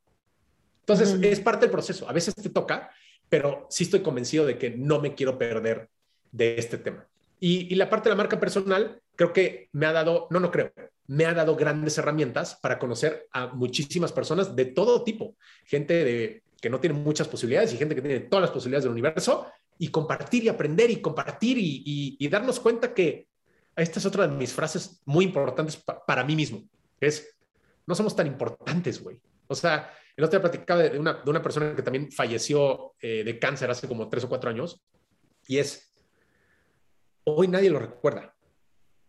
Entonces, es parte del proceso. A veces te toca, pero sí estoy convencido de que no me quiero perder de este tema. Y, y la parte de la marca personal, creo que me ha dado, no, no creo, me ha dado grandes herramientas para conocer a muchísimas personas de todo tipo, gente de, que no tiene muchas posibilidades y gente que tiene todas las posibilidades del universo, y compartir y aprender y compartir y, darnos cuenta que esta es otra de mis frases muy importantes para mí mismo, es, no somos tan importantes, güey. O sea, el otro día platicaba de una, de una persona que también falleció eh, de cáncer hace como tres o cuatro años, y es, hoy nadie lo recuerda.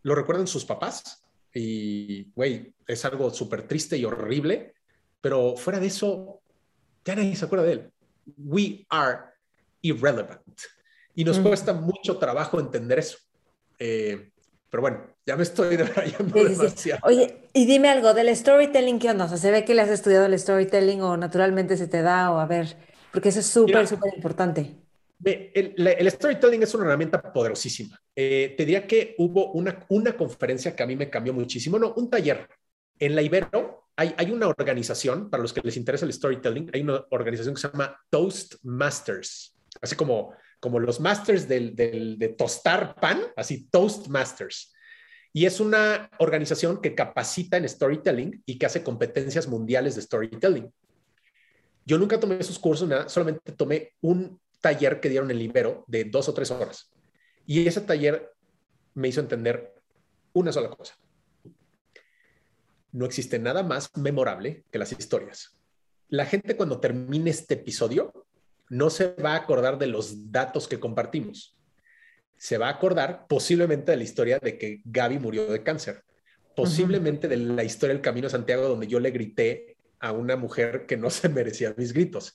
Lo recuerdan sus papás, y, güey, es algo súper triste y horrible, pero fuera de eso, ya nadie se acuerda de él. We are irrelevant. Y nos mm. cuesta mucho trabajo entender eso. Eh, pero bueno, ya me estoy <laughs> debrayando demasiado. Oye, y dime algo, del storytelling, ¿qué onda? O sea, ¿se ve que le has estudiado el storytelling o naturalmente se te da o a ver? Porque eso es súper, súper importante. El, el, storytelling es una herramienta poderosísima. Eh, te diría que hubo una, una conferencia que a mí me cambió muchísimo, no, un taller. En la Ibero hay, hay una organización, para los que les interesa el storytelling, hay una organización que se llama Toastmasters, así como, como los masters del, del, de tostar pan, así Toastmasters. Y es una organización que capacita en storytelling y que hace competencias mundiales de storytelling. Yo nunca tomé esos cursos, nada, solamente tomé un taller que dieron en Libero de dos o tres horas. Y ese taller me hizo entender una sola cosa. No existe nada más memorable que las historias. La gente cuando termine este episodio no se va a acordar de los datos que compartimos. Se va a acordar posiblemente de la historia de que Gaby murió de cáncer, posiblemente de la historia del Camino Santiago donde yo le grité a una mujer que no se merecía mis gritos.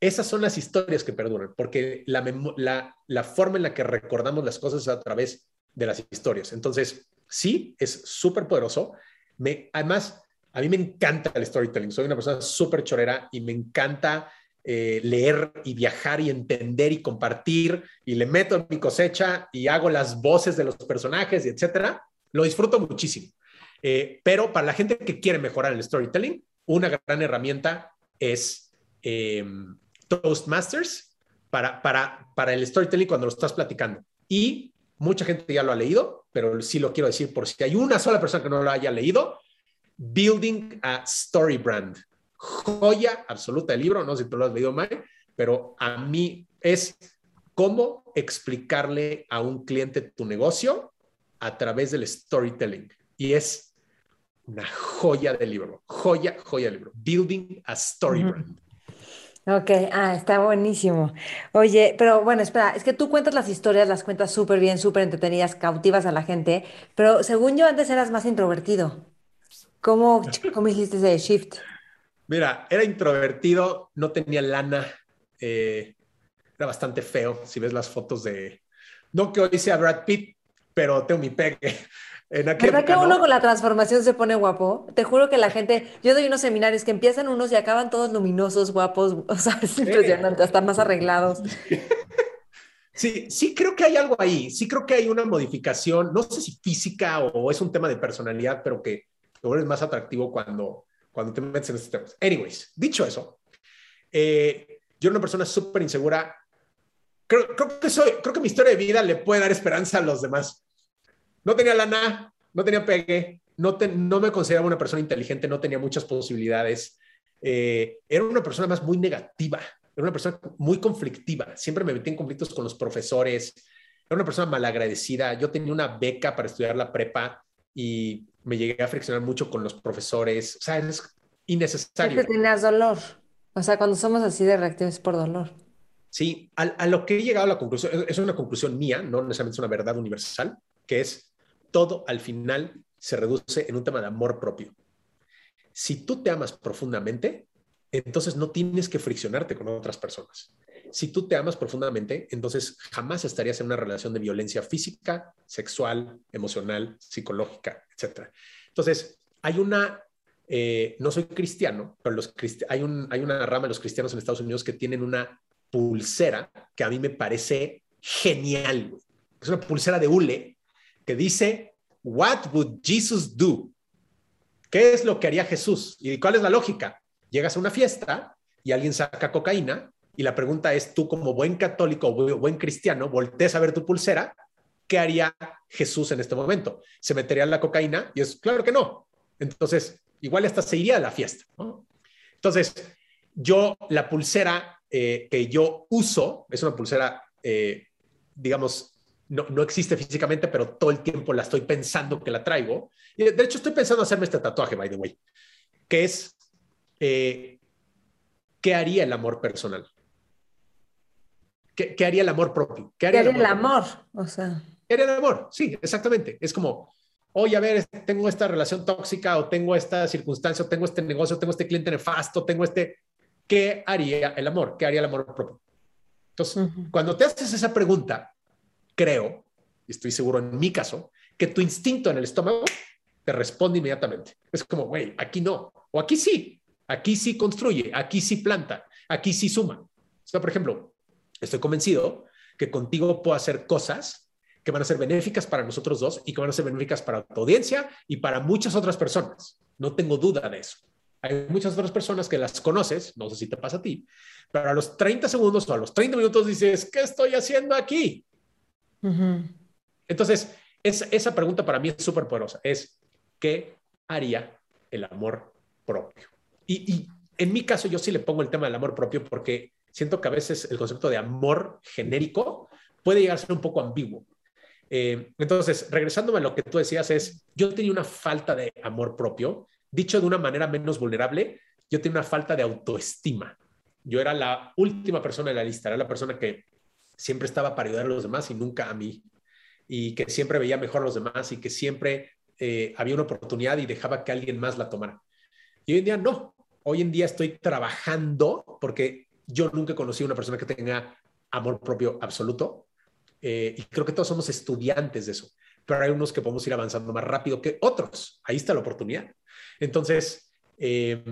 Esas son las historias que perduran, porque la, la, forma en la que recordamos las cosas es a través de las historias. Entonces, sí, es súper poderoso. Me, además, a mí me encanta el storytelling. Soy una persona súper chorera y me encanta eh, leer y viajar y entender y compartir y le meto en mi cosecha y hago las voces de los personajes y etcétera. Lo disfruto muchísimo. Eh, pero para la gente que quiere mejorar el storytelling, una gran herramienta es em, Toastmasters para, para, para el storytelling cuando lo estás platicando. Y mucha gente ya lo ha leído, pero sí lo quiero decir por si hay una sola persona que no lo haya leído. Building a Story Brand. Joya absoluta del libro, no sé si tú lo has leído, Mike, pero a mí es cómo explicarle a un cliente tu negocio a través del storytelling. Y es una joya del libro, joya, joya del libro. Building a Story Brand. Ok, ah, está buenísimo. Oye, pero bueno, espera, es que tú cuentas las historias, las cuentas súper bien, súper entretenidas, cautivas a la gente, pero según yo antes eras más introvertido. ¿Cómo, <laughs> cómo hiciste ese shift? Mira, era introvertido, no tenía lana, eh, era bastante feo, si ves las fotos de... No que hoy sea Brad Pitt, pero tengo mi pegue. ¿Verdad que uno con la transformación se pone guapo? Te juro que la gente, yo doy unos seminarios que empiezan unos y acaban todos luminosos, guapos, <laughs> o sea, es impresionante, hasta más arreglados. Sí, sí creo que hay algo ahí, sí creo que hay una modificación, no sé si física o es un tema de personalidad, pero que es más atractivo cuando, cuando te metes en estos temas. Anyways, dicho eso, eh, yo era una persona súper insegura. Creo, creo, que soy, creo que mi historia de vida le puede dar esperanza a los demás. No tenía lana, no tenía pegue, no, no me consideraba una persona inteligente, no tenía muchas posibilidades. eh, era una persona más muy negativa, era una persona muy conflictiva, siempre me metí en conflictos con los profesores, era una persona malagradecida, yo tenía una beca para estudiar la prepa y me llegué a friccionar mucho con los profesores, o sea, es innecesario. Siempre tenías dolor, o sea, cuando somos así de reactivos es por dolor. Sí, a, a, lo que he llegado a la conclusión, es una conclusión mía, no necesariamente es una verdad universal, que es todo al final se reduce en un tema de amor propio. Si tú te amas profundamente, entonces no tienes que friccionarte con otras personas. Si tú te amas profundamente, entonces jamás estarías en una relación de violencia física, sexual, emocional, psicológica, etc. Entonces, hay una, eh, no soy cristiano, pero los hay, un, hay una rama de los cristianos en Estados Unidos que tienen una pulsera que a mí me parece genial. Es una pulsera de hule que dice, What would Jesus do? ¿Qué es lo que haría Jesús? ¿Y cuál es la lógica? Llegas a una fiesta y alguien saca cocaína y la pregunta es, tú como buen católico o buen cristiano, voltees a ver tu pulsera, ¿qué haría Jesús en este momento? ¿Se metería en la cocaína? Y es claro que no. Entonces, igual hasta se iría a la fiesta. Entonces, yo la pulsera eh, que yo uso, es una pulsera, eh, digamos, no, no, existe físicamente, pero todo el tiempo la estoy pensando que la traigo. Y de hecho, estoy pensando hacerme este tatuaje, by the way, que es, eh, ¿qué haría el amor personal? ¿Qué, haría el amor propio? ¿Qué haría, el amor? O sea. ¿Qué haría el amor? Sí, exactamente. Es como, oye, a ver, tengo esta relación tóxica o tengo esta circunstancia o tengo este negocio, tengo este cliente nefasto, tengo este ¿qué haría el amor? ¿Qué haría el amor propio? Entonces, cuando te haces esa pregunta, creo, y estoy seguro en mi caso, que tu instinto en el estómago te responde inmediatamente. Es como, güey, aquí no, o aquí sí, aquí sí construye, aquí sí planta, aquí sí suma. O sea, por ejemplo, estoy convencido que contigo puedo hacer cosas que van a ser benéficas para nosotros dos y que van a ser benéficas para tu audiencia y para muchas otras personas. No tengo duda de eso. Hay muchas otras personas que las conoces, no sé si te pasa a ti, pero a los 30 segundos o a los 30 minutos dices, ¿qué estoy haciendo aquí? Entonces, esa pregunta para mí es súper poderosa. Es, ¿qué haría el amor propio? Y, en mi caso, yo sí le pongo el tema del amor propio porque siento que a veces el concepto de amor genérico puede llegar a ser un poco ambiguo. Eh, entonces, regresándome a lo que tú decías, es, yo tenía una falta de amor propio Dicho de una manera menos vulnerable, yo tenía una falta de autoestima. Yo era la última persona en la lista, era la persona que siempre estaba para ayudar a los demás y nunca a mí. Y que siempre veía mejor a los demás y que siempre eh, había una oportunidad y dejaba que alguien más la tomara. Y hoy en día no. Hoy en día estoy trabajando porque yo nunca he conocido una persona que tenga amor propio absoluto. Eh, y creo que todos somos estudiantes de eso. Pero hay unos que podemos ir avanzando más rápido que otros. Ahí está la oportunidad. Entonces, eh,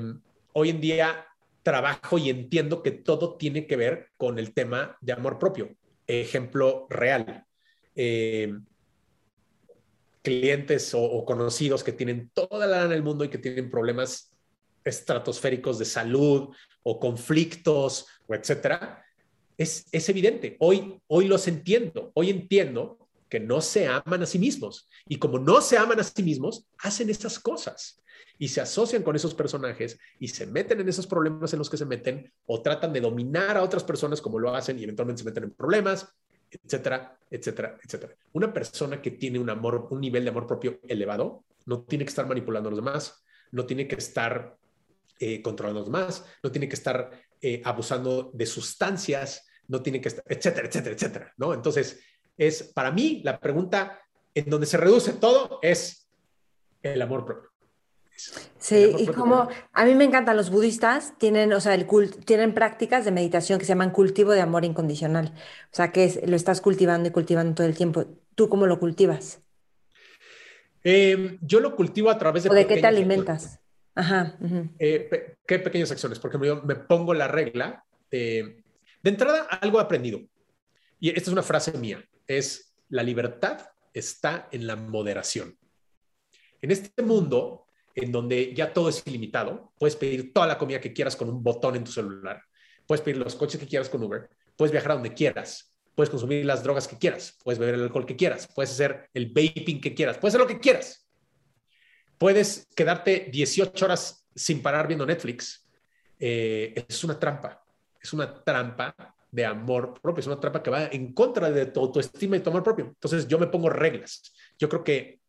hoy en día trabajo y entiendo que todo tiene que ver con el tema de amor propio. Ejemplo real. Eh, clientes o, conocidos que tienen toda la lana en el mundo y que tienen problemas estratosféricos de salud o conflictos o etcétera, es, es evidente. Hoy, hoy los entiendo. Hoy entiendo que no se aman a sí mismos. Y como no se aman a sí mismos, hacen esas cosas y se asocian con esos personajes y se meten en esos problemas en los que se meten o tratan de dominar a otras personas como lo hacen y eventualmente se meten en problemas, etcétera, etcétera, etcétera. Una persona que tiene un amor, un nivel de amor propio elevado, no tiene que estar manipulando a los demás, no tiene que estar eh, controlando a los demás, no tiene que estar eh, abusando de sustancias, no tiene que estar, etcétera, etcétera, etcétera, ¿no? Entonces, es para mí la pregunta en donde se reduce todo es el amor propio. Sí, y como a mí me encantan los budistas, tienen, o sea, el tienen prácticas de meditación que se llaman cultivo de amor incondicional. O sea, que es, lo estás cultivando y cultivando todo el tiempo. ¿Tú cómo lo cultivas? Em, yo lo cultivo a través de... ¿O de qué te alimentas? Ajá. Eh, ¿Qué pequeñas acciones? Porque yo me pongo la regla. de entrada, algo he aprendido. Y esta es una frase mía. Es la libertad está en la moderación. En este mundo en donde ya todo es ilimitado. Puedes pedir toda la comida que quieras con un botón en tu celular. Puedes pedir los coches que quieras con Uber. Puedes viajar a donde quieras. Puedes consumir las drogas que quieras. Puedes beber el alcohol que quieras. Puedes hacer el vaping que quieras. Puedes hacer lo que quieras. Puedes quedarte 18 horas sin parar viendo Netflix eh, es una trampa. Es una trampa de amor propio, es una trampa que va en contra de tu autoestima y tu amor propio. Entonces yo me pongo reglas. Yo creo que,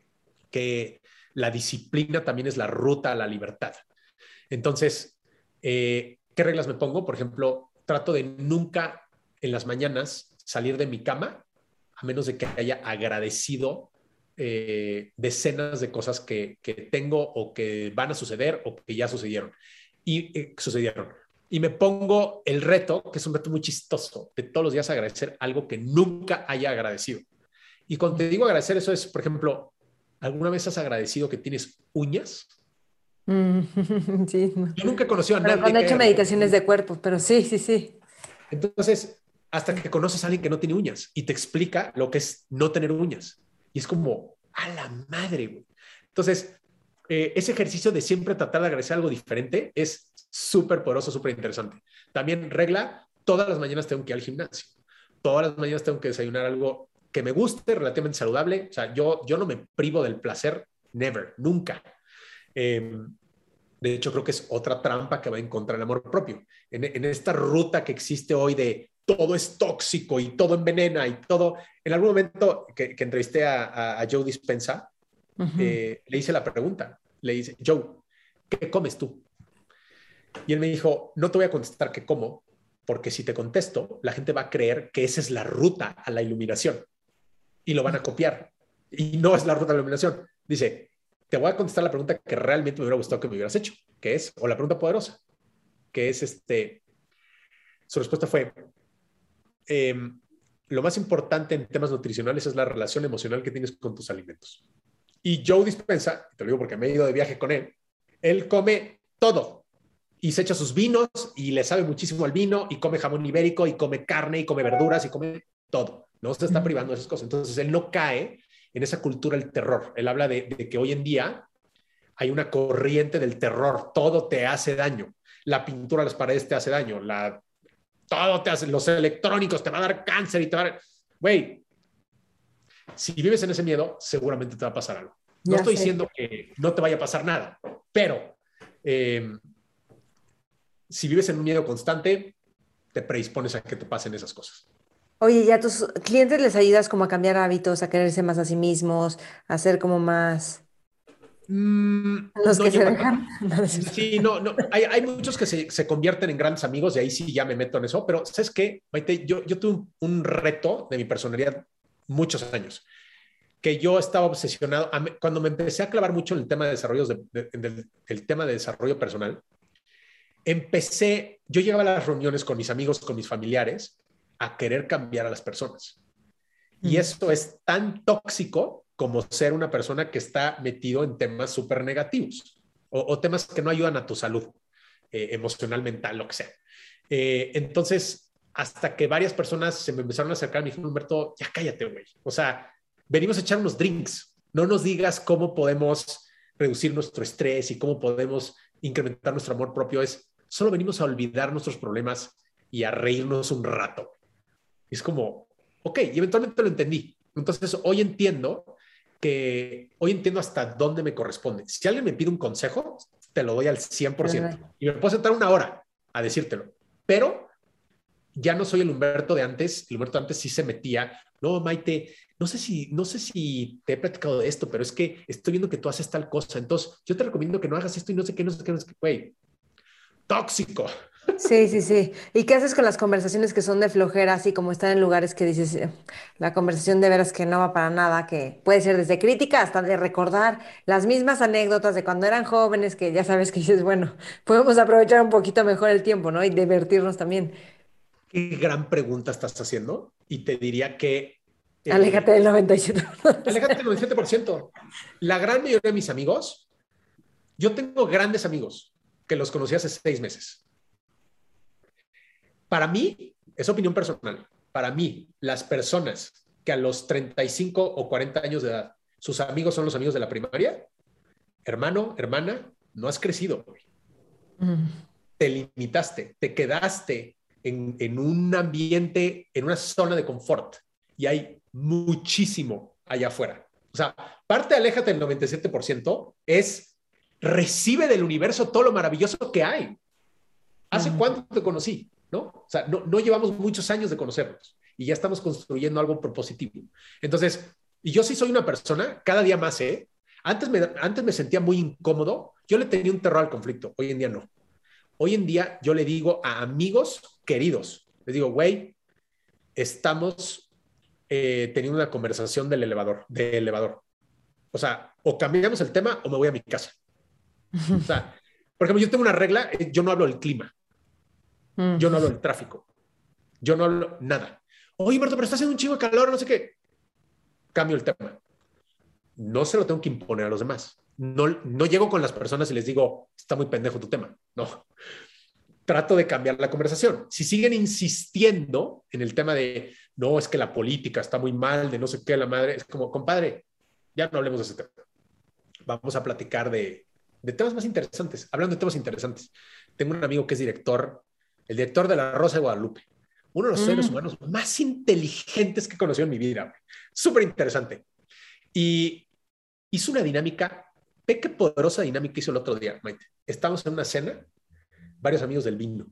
que la disciplina también es la ruta a la libertad. Entonces, eh, ¿qué reglas me pongo? Por ejemplo, trato de nunca en las mañanas salir de mi cama a menos de que haya agradecido eh, decenas de cosas que, tengo o que van a suceder o que ya sucedieron. Y eh, sucedieron. Y me pongo el reto, que es un reto muy chistoso, de todos los días agradecer algo que nunca haya agradecido. Y cuando te digo agradecer, eso es, por ejemplo, ¿alguna vez has agradecido que tienes uñas? Mm, <laughs> sí. Yo nunca he conocido a nadie. Cuando he hecho meditaciones de cuerpo, pero sí, sí, sí. Entonces, hasta que conoces a alguien que no tiene uñas y te explica lo que es no tener uñas. Y es como, a la madre, güey. Entonces, eh, ese ejercicio de siempre tratar de agradecer algo diferente es súper poderoso, súper interesante. También regla, todas las mañanas tengo que ir al gimnasio. Todas las mañanas tengo que desayunar algo que me guste, relativamente saludable. O sea, yo, yo no me privo del placer, never, nunca. Em, de hecho, creo que es otra trampa que va en contra del amor propio. En, en, esta ruta que existe hoy de todo es tóxico y todo envenena y todo. En algún momento que, entrevisté a, Joe Dispensa, eh, le hice la pregunta. Le dice, Joe, ¿qué comes tú? Y él me dijo, no te voy a contestar qué como, porque si te contesto, la gente va a creer que esa es la ruta a la iluminación y lo van a copiar. Y no es la ruta a la iluminación. Dice, te voy a contestar la pregunta que realmente me hubiera gustado que me hubieras hecho, que es, o la pregunta poderosa, que es este, su respuesta fue, Em, lo más importante en temas nutricionales es la relación emocional que tienes con tus alimentos. Y Joe Dispensa, te lo digo porque me he ido de viaje con él, él come todo y se echa sus vinos y le sabe muchísimo al vino y come jamón ibérico y come carne y come verduras y come todo. No se está privando de esas cosas. Entonces él no cae en esa cultura del terror. Él habla de, de que hoy en día hay una corriente del terror. Todo te hace daño. La pintura a las paredes te hace daño. La todo te hace, los electrónicos te va a dar cáncer y te va a güey, si vives en ese miedo, seguramente te va a pasar algo. No estoy diciendo que no te vaya a pasar nada, pero eh, si vives en un miedo constante, te predispones a que te pasen esas cosas. Oye, ¿y a tus clientes les ayudas como a cambiar hábitos, a quererse más a sí mismos, a ser como más Mm, Los que se dejan. <laughs> Sí, no, no. Hay, muchos que se, convierten en grandes amigos y ahí sí ya me meto en eso. Pero, ¿sabes qué? Maite, yo, yo tuve un, reto de mi personalidad muchos años que yo estaba obsesionado. Cuando me empecé a clavar mucho en el tema de desarrollo, de, el tema de desarrollo personal, empecé, yo llegaba a las reuniones con mis amigos, con mis familiares, a querer cambiar a las personas. Y mm. eso es tan tóxico como ser una persona que está metido en temas súper negativos o, temas que no ayudan a tu salud eh, emocional, mental, lo que sea. Eh, entonces, hasta que varias personas se me empezaron a acercar, me dijeron, Humberto, ya cállate, güey. O sea, venimos a echar unos drinks. No nos digas cómo podemos reducir nuestro estrés y cómo podemos incrementar nuestro amor propio. Es solo venimos a olvidar nuestros problemas y a reírnos un rato. es como, ok, y eventualmente lo entendí. Entonces, hoy entiendo que hoy entiendo hasta dónde me corresponde. Si alguien me pide un consejo, te lo doy al 100%. Y me puedo sentar una hora a decírtelo. Pero ya no soy el Humberto de antes. El Humberto antes sí se metía. No, Maite, no sé si, no sé si te he platicado de esto, pero es que estoy viendo que tú haces tal cosa. Entonces, yo te recomiendo que no hagas esto y no sé qué, no sé qué, no sé qué. Güey, tóxico. Sí, sí, sí. ¿Y qué haces con las conversaciones que son de flojera, así como están en lugares que dices, eh, la conversación de veras que no va para nada, que puede ser desde crítica hasta de recordar las mismas anécdotas de cuando eran jóvenes, que ya sabes que dices, bueno, podemos aprovechar un poquito mejor el tiempo, ¿no? Y divertirnos también. Qué gran pregunta estás haciendo y te diría que... Eh, aléjate del 97%. Aléjate del 97%. La gran mayoría de mis amigos, yo tengo grandes amigos que los conocí hace seis meses para mí, es opinión personal, para mí, las personas que a los 35 o 40 años de edad, sus amigos son los amigos de la primaria, hermano, hermana, no has crecido. Mm. Te limitaste, te quedaste en, en un ambiente, en una zona de confort y hay muchísimo allá afuera. O sea, parte aléjate del 97% es recibe del universo todo lo maravilloso que hay. ¿Hace cuánto te conocí? ¿No? O sea, no, no llevamos muchos años de conocernos y ya estamos construyendo algo propositivo. Entonces, y yo sí soy una persona, cada día más, ¿eh? Antes me, antes me sentía muy incómodo, yo le tenía un terror al conflicto, hoy en día no. Hoy en día yo le digo a amigos queridos, les digo, güey, estamos eh, teniendo una conversación del elevador, del elevador. O sea, o cambiamos el tema o me voy a mi casa. <laughs> O sea, por ejemplo, yo tengo una regla, eh, yo no hablo del clima, yo no hablo del tráfico, yo no hablo nada. Oye, Marta, pero está haciendo un chingo de calor, no sé qué. Cambio el tema. No se lo tengo que imponer a los demás. No, no llego con las personas y les digo, está muy pendejo tu tema. No. Trato de cambiar la conversación. Si siguen insistiendo en el tema de, no, es que la política está muy mal, de no sé qué, la madre, es como, compadre, ya no hablemos de ese tema. Vamos a platicar de, de temas más interesantes. Hablando de temas interesantes, tengo un amigo que es director, el director de La Rosa de Guadalupe, uno de los seres mm. humanos más inteligentes que he conocido en mi vida. Súper interesante. Y hizo una dinámica, ve qué poderosa dinámica hizo el otro día, Maite. Estamos en una cena, varios amigos del vino,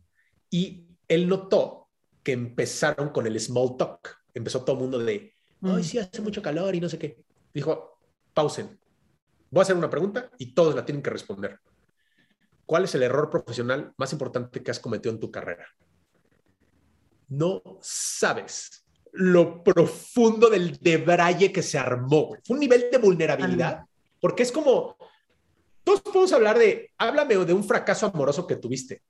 y él notó que empezaron con el small talk. Empezó todo el mundo de, ay, sí, hace mucho calor y no sé qué. Dijo, pausen. Voy a hacer una pregunta y todos la tienen que responder. ¿Cuál es el error profesional más importante que has cometido en tu carrera? No sabes lo profundo del debraye que se armó. Fue un nivel de vulnerabilidad, porque es como, todos podemos hablar de, háblame de un fracaso amoroso que tuviste,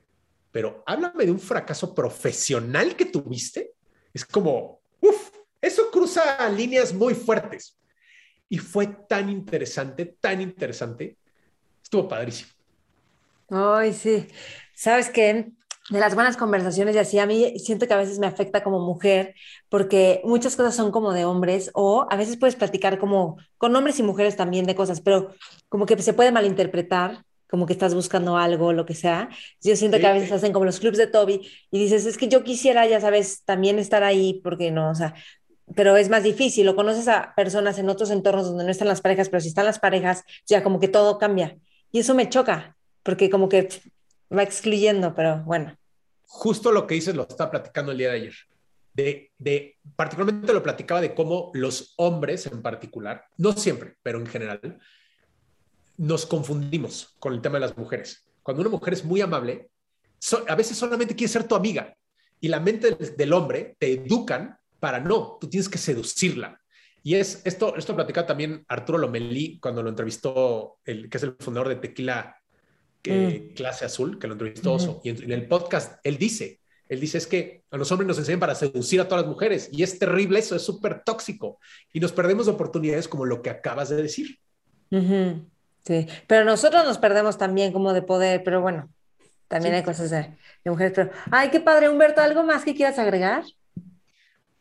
pero háblame de un fracaso profesional que tuviste. Es como, uff, eso cruza líneas muy fuertes. Y fue tan interesante, tan interesante. Estuvo padrísimo. Ay, sí. ¿Sabes qué? De las buenas conversaciones y así, a mí siento que a veces me afecta como mujer porque muchas cosas son como de hombres o a veces puedes platicar como con hombres y mujeres también de cosas, pero como que se puede malinterpretar como que estás buscando algo, lo que sea. Yo siento que a veces hacen como los clubs de Toby y dices, es que yo quisiera, ya sabes, también estar ahí, porque no, o sea, pero es más difícil, o conoces a personas en otros entornos donde no están las parejas, pero si están las parejas, ya como que todo cambia. Y eso me choca, porque como que va excluyendo, pero bueno. Justo lo que dices lo estaba platicando el día de ayer. De, de, particularmente lo platicaba de cómo los hombres en particular, no siempre, pero en general, nos confundimos con el tema de las mujeres. Cuando una mujer es muy amable, a veces solamente quiere ser tu amiga y la mente del, del hombre te educan para no, tú tienes que seducirla. Y es esto, esto platicaba también Arturo Lomelí cuando lo entrevistó, el, que es el fundador de Tequila que, mm. Clase Azul, que lo entrevistó Y en, el podcast, él dice, él dice es que a los hombres nos enseñan para seducir a todas las mujeres y es terrible eso, es súper tóxico y nos perdemos oportunidades como lo que acabas de decir. Sí, pero nosotros nos perdemos también como de poder, pero bueno, también hay cosas de, de, mujeres, pero, ay, qué padre, Humberto, ¿algo más que quieras agregar?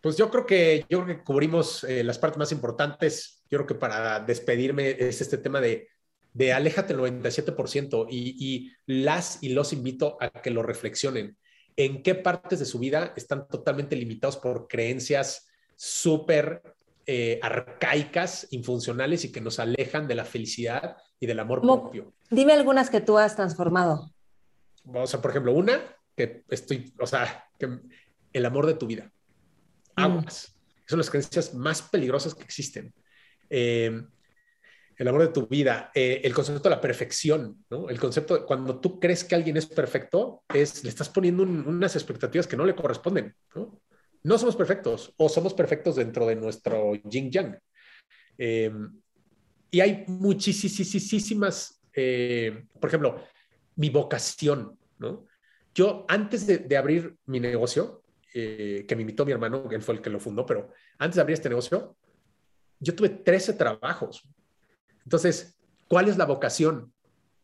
Pues yo creo que, yo creo que cubrimos eh, las partes más importantes. Yo creo que para despedirme es este tema de, de aléjate el 97% y, y las y los invito a que lo reflexionen. ¿En qué partes de su vida están totalmente limitados por creencias súper eh, arcaicas, infuncionales y que nos alejan de la felicidad y del amor propio? Dime algunas que tú has transformado. O sea, por ejemplo, una que estoy, o sea, que el amor de tu vida aguas. Son las creencias más peligrosas que existen. Eh, el amor de tu vida, eh, el concepto de la perfección, ¿no? El concepto de cuando tú crees que alguien es perfecto, es, le estás poniendo unas expectativas que no le corresponden, ¿no? No somos perfectos o somos perfectos dentro de nuestro yin yang. Eh, y hay muchísimas, por ejemplo, mi vocación, ¿no? Yo antes de, de abrir mi negocio, eh, que me invitó mi hermano, que él fue el que lo fundó, pero antes de abrir este negocio, yo tuve 13 trabajos. Entonces, ¿cuál es la vocación?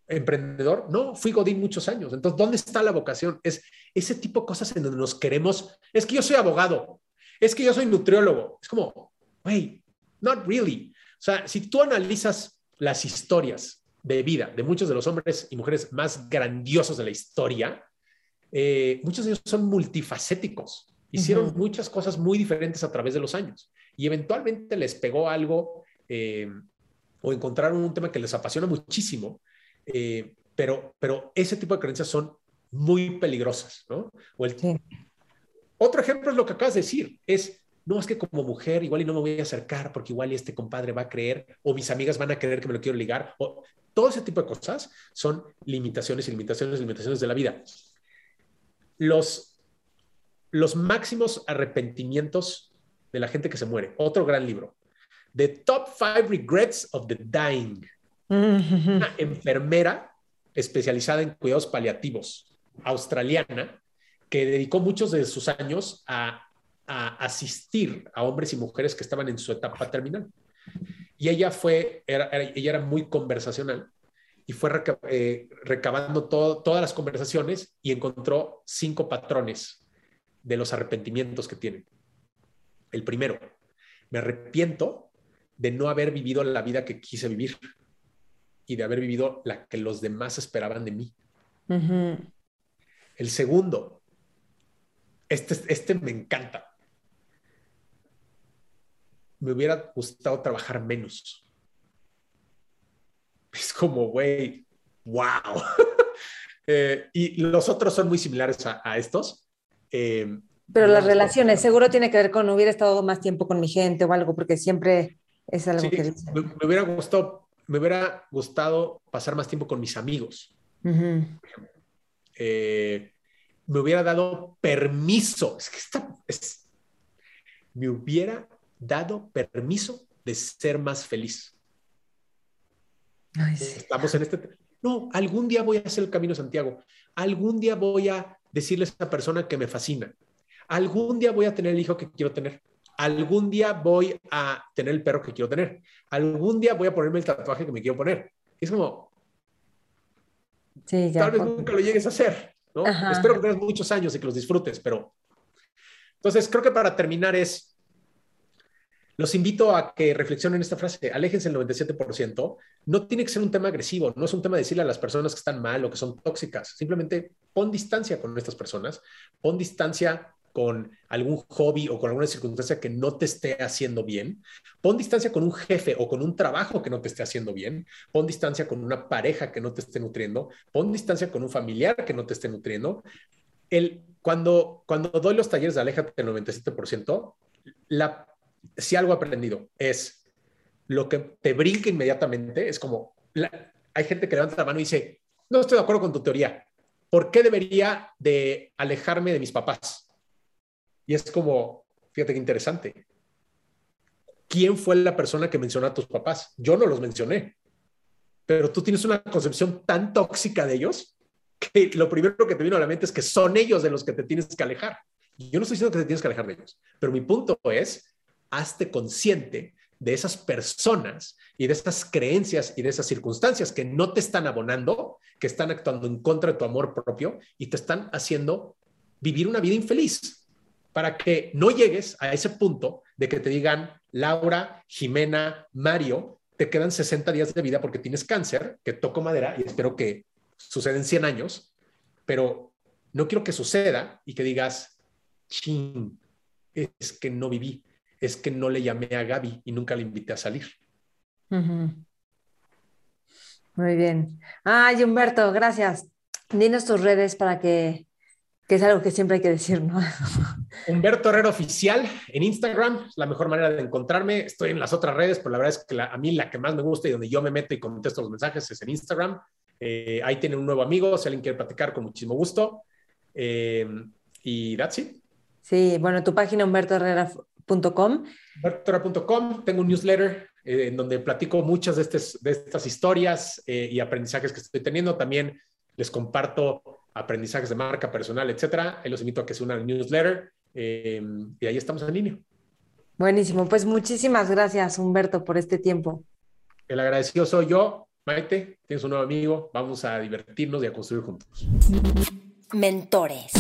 ¿Emprendedor? No, fui Godín muchos años. Entonces, ¿dónde está la vocación? Es ese tipo de cosas en donde nos queremos. Es que yo soy abogado, es que yo soy nutriólogo. Es como, hey, not really. O sea, si tú analizas las historias de vida de muchos de los hombres y mujeres más grandiosos de la historia, eh, muchos de ellos son multifacéticos, hicieron muchas cosas muy diferentes a través de los años y eventualmente les pegó algo eh, o encontraron un tema que les apasiona muchísimo, eh, pero, pero ese tipo de creencias son muy peligrosas, ¿no? Otro ejemplo es lo que acabas de decir, es, no, es que como mujer igual y no me voy a acercar porque igual y este compadre va a creer o mis amigas van a creer que me lo quiero ligar, o todo ese tipo de cosas son limitaciones y limitaciones y limitaciones de la vida. Los, los máximos arrepentimientos de la gente que se muere, otro gran libro, The Top Five Regrets of the Dying. Una enfermera especializada en cuidados paliativos australiana que dedicó muchos de sus años a, asistir a hombres y mujeres que estaban en su etapa terminal. Y ella fue, ella era muy conversacional y fue eh, recabando todas las conversaciones y encontró cinco patrones de los arrepentimientos que tienen. El primero, me arrepiento de no haber vivido la vida que quise vivir y de haber vivido la que los demás esperaban de mí. El segundo, este, este me encanta. Me hubiera gustado trabajar menos. <laughs> Es como, güey, wow. <laughs> Eh, y los otros son muy similares a, estos. Eh, Pero las relaciones, seguro tiene que ver con hubiera estado más tiempo con mi gente o algo, porque siempre es algo que dice. Me, hubiera gustado, me hubiera gustado pasar más tiempo con mis amigos. Eh, me hubiera dado permiso. Es que está, me hubiera dado permiso de ser más feliz. Estamos en este. No, algún día voy a hacer el camino Santiago. Algún día voy a decirle a esa persona que me fascina. Algún día voy a tener el hijo que quiero tener algún día voy a tener el perro que quiero tener, algún día voy a ponerme el tatuaje que me quiero poner. Es como, tal vez nunca lo llegues a hacer, ¿no? Espero que tengas muchos años y que los disfrutes, pero... Entonces, creo que para terminar es, los invito a que reflexionen esta frase, aléjense el 97%, no tiene que ser un tema agresivo, no es un tema de decirle a las personas que están mal o que son tóxicas, simplemente pon distancia con estas personas, pon distancia con algún hobby o con alguna circunstancia que no te esté haciendo bien. Pon distancia con un jefe o con un trabajo que no te esté haciendo bien. Pon distancia con una pareja que no te esté nutriendo. Pon distancia con un familiar que no te esté nutriendo. El, cuando, cuando doy los talleres de Aléjate del 97%, la, si algo aprendido es lo que te brinca inmediatamente, es como, hay gente que levanta la mano y dice, no estoy de acuerdo con tu teoría. ¿Por qué debería de alejarme de mis papás? Y es como, fíjate qué interesante. ¿Quién fue la persona que mencionó a tus papás? Yo no los mencioné. Pero tú tienes una concepción tan tóxica de ellos que lo primero que te vino a la mente es que son ellos de los que te tienes que alejar. Yo no estoy diciendo que te tienes que alejar de ellos, pero mi punto es, hazte consciente de esas personas y de esas creencias y de esas circunstancias que no te están abonando, que están actuando en contra de tu amor propio y te están haciendo vivir una vida infeliz para que no llegues a ese punto de que te digan, Laura, Jimena, Mario, te quedan 60 días de vida porque tienes cáncer, que toco madera y espero que suceda en 100 años, pero no quiero que suceda y que digas, ching, es que no viví, es que no le llamé a Gaby y nunca le invité a salir. Muy bien. Ay, Humberto, gracias. Dinos tus redes para que que es algo que siempre hay que decir, ¿no? <laughs> Humberto Herrera Oficial en Instagram, es la mejor manera de encontrarme. Estoy en las otras redes, pero la verdad es que a mí la que más me gusta y donde yo me meto y contesto los mensajes es en Instagram. Eh, ahí tienen un nuevo amigo, si alguien quiere platicar, con muchísimo gusto. Eh, y that's it. Sí, bueno, tu página humbertoherrera.com. Humbertoherrera.com, tengo un newsletter eh, en donde platico muchas de, de estas historias y aprendizajes que estoy teniendo. También les comparto aprendizajes de marca personal, etcétera. Ahí los invito a que se unan al newsletter eh, y ahí estamos en línea. Buenísimo, pues muchísimas gracias Humberto por este tiempo. El agradecido soy yo, Maite, tienes un nuevo amigo, vamos a divertirnos y a construir juntos. Mentores.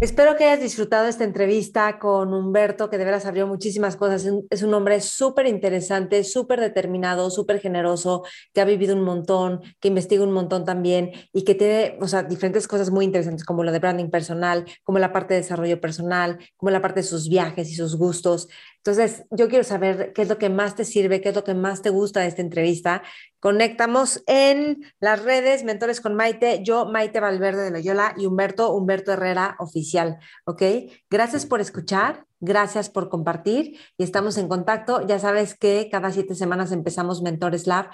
Espero que hayas disfrutado esta entrevista con Humberto, que de veras abrió muchísimas cosas. Es un hombre súper interesante, súper determinado, súper generoso, que ha vivido un montón, que investiga un montón también y que tiene, o sea, diferentes cosas muy interesantes como lo de branding personal, como la parte de desarrollo personal, como la parte de sus viajes y sus gustos. Entonces, yo quiero saber qué es lo que más te sirve, qué es lo que más te gusta de esta entrevista. Conectamos en las redes Mentores con Maite, yo Maite Valverde de Loyola y Humberto Humberto Herrera oficial, ¿ok? Gracias por escuchar, gracias por compartir y estamos en contacto. Ya sabes que cada siete semanas empezamos Mentores Lab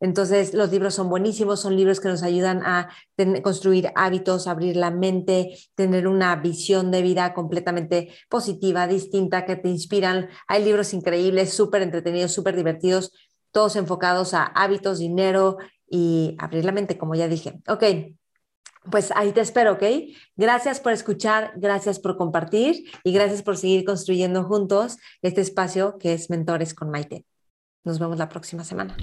entonces, los libros son buenísimos, son libros que nos ayudan a construir hábitos, abrir la mente, tener una visión de vida completamente positiva, distinta, que te inspiran. Hay libros increíbles, súper entretenidos, súper divertidos, todos enfocados a hábitos, dinero y abrir la mente, como ya dije. Ok, pues ahí te espero, ¿ok? Gracias por escuchar, gracias por compartir y gracias por seguir construyendo juntos este espacio que es Mentores con Maite. Nos vemos la próxima semana.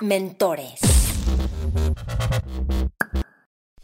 Mentores.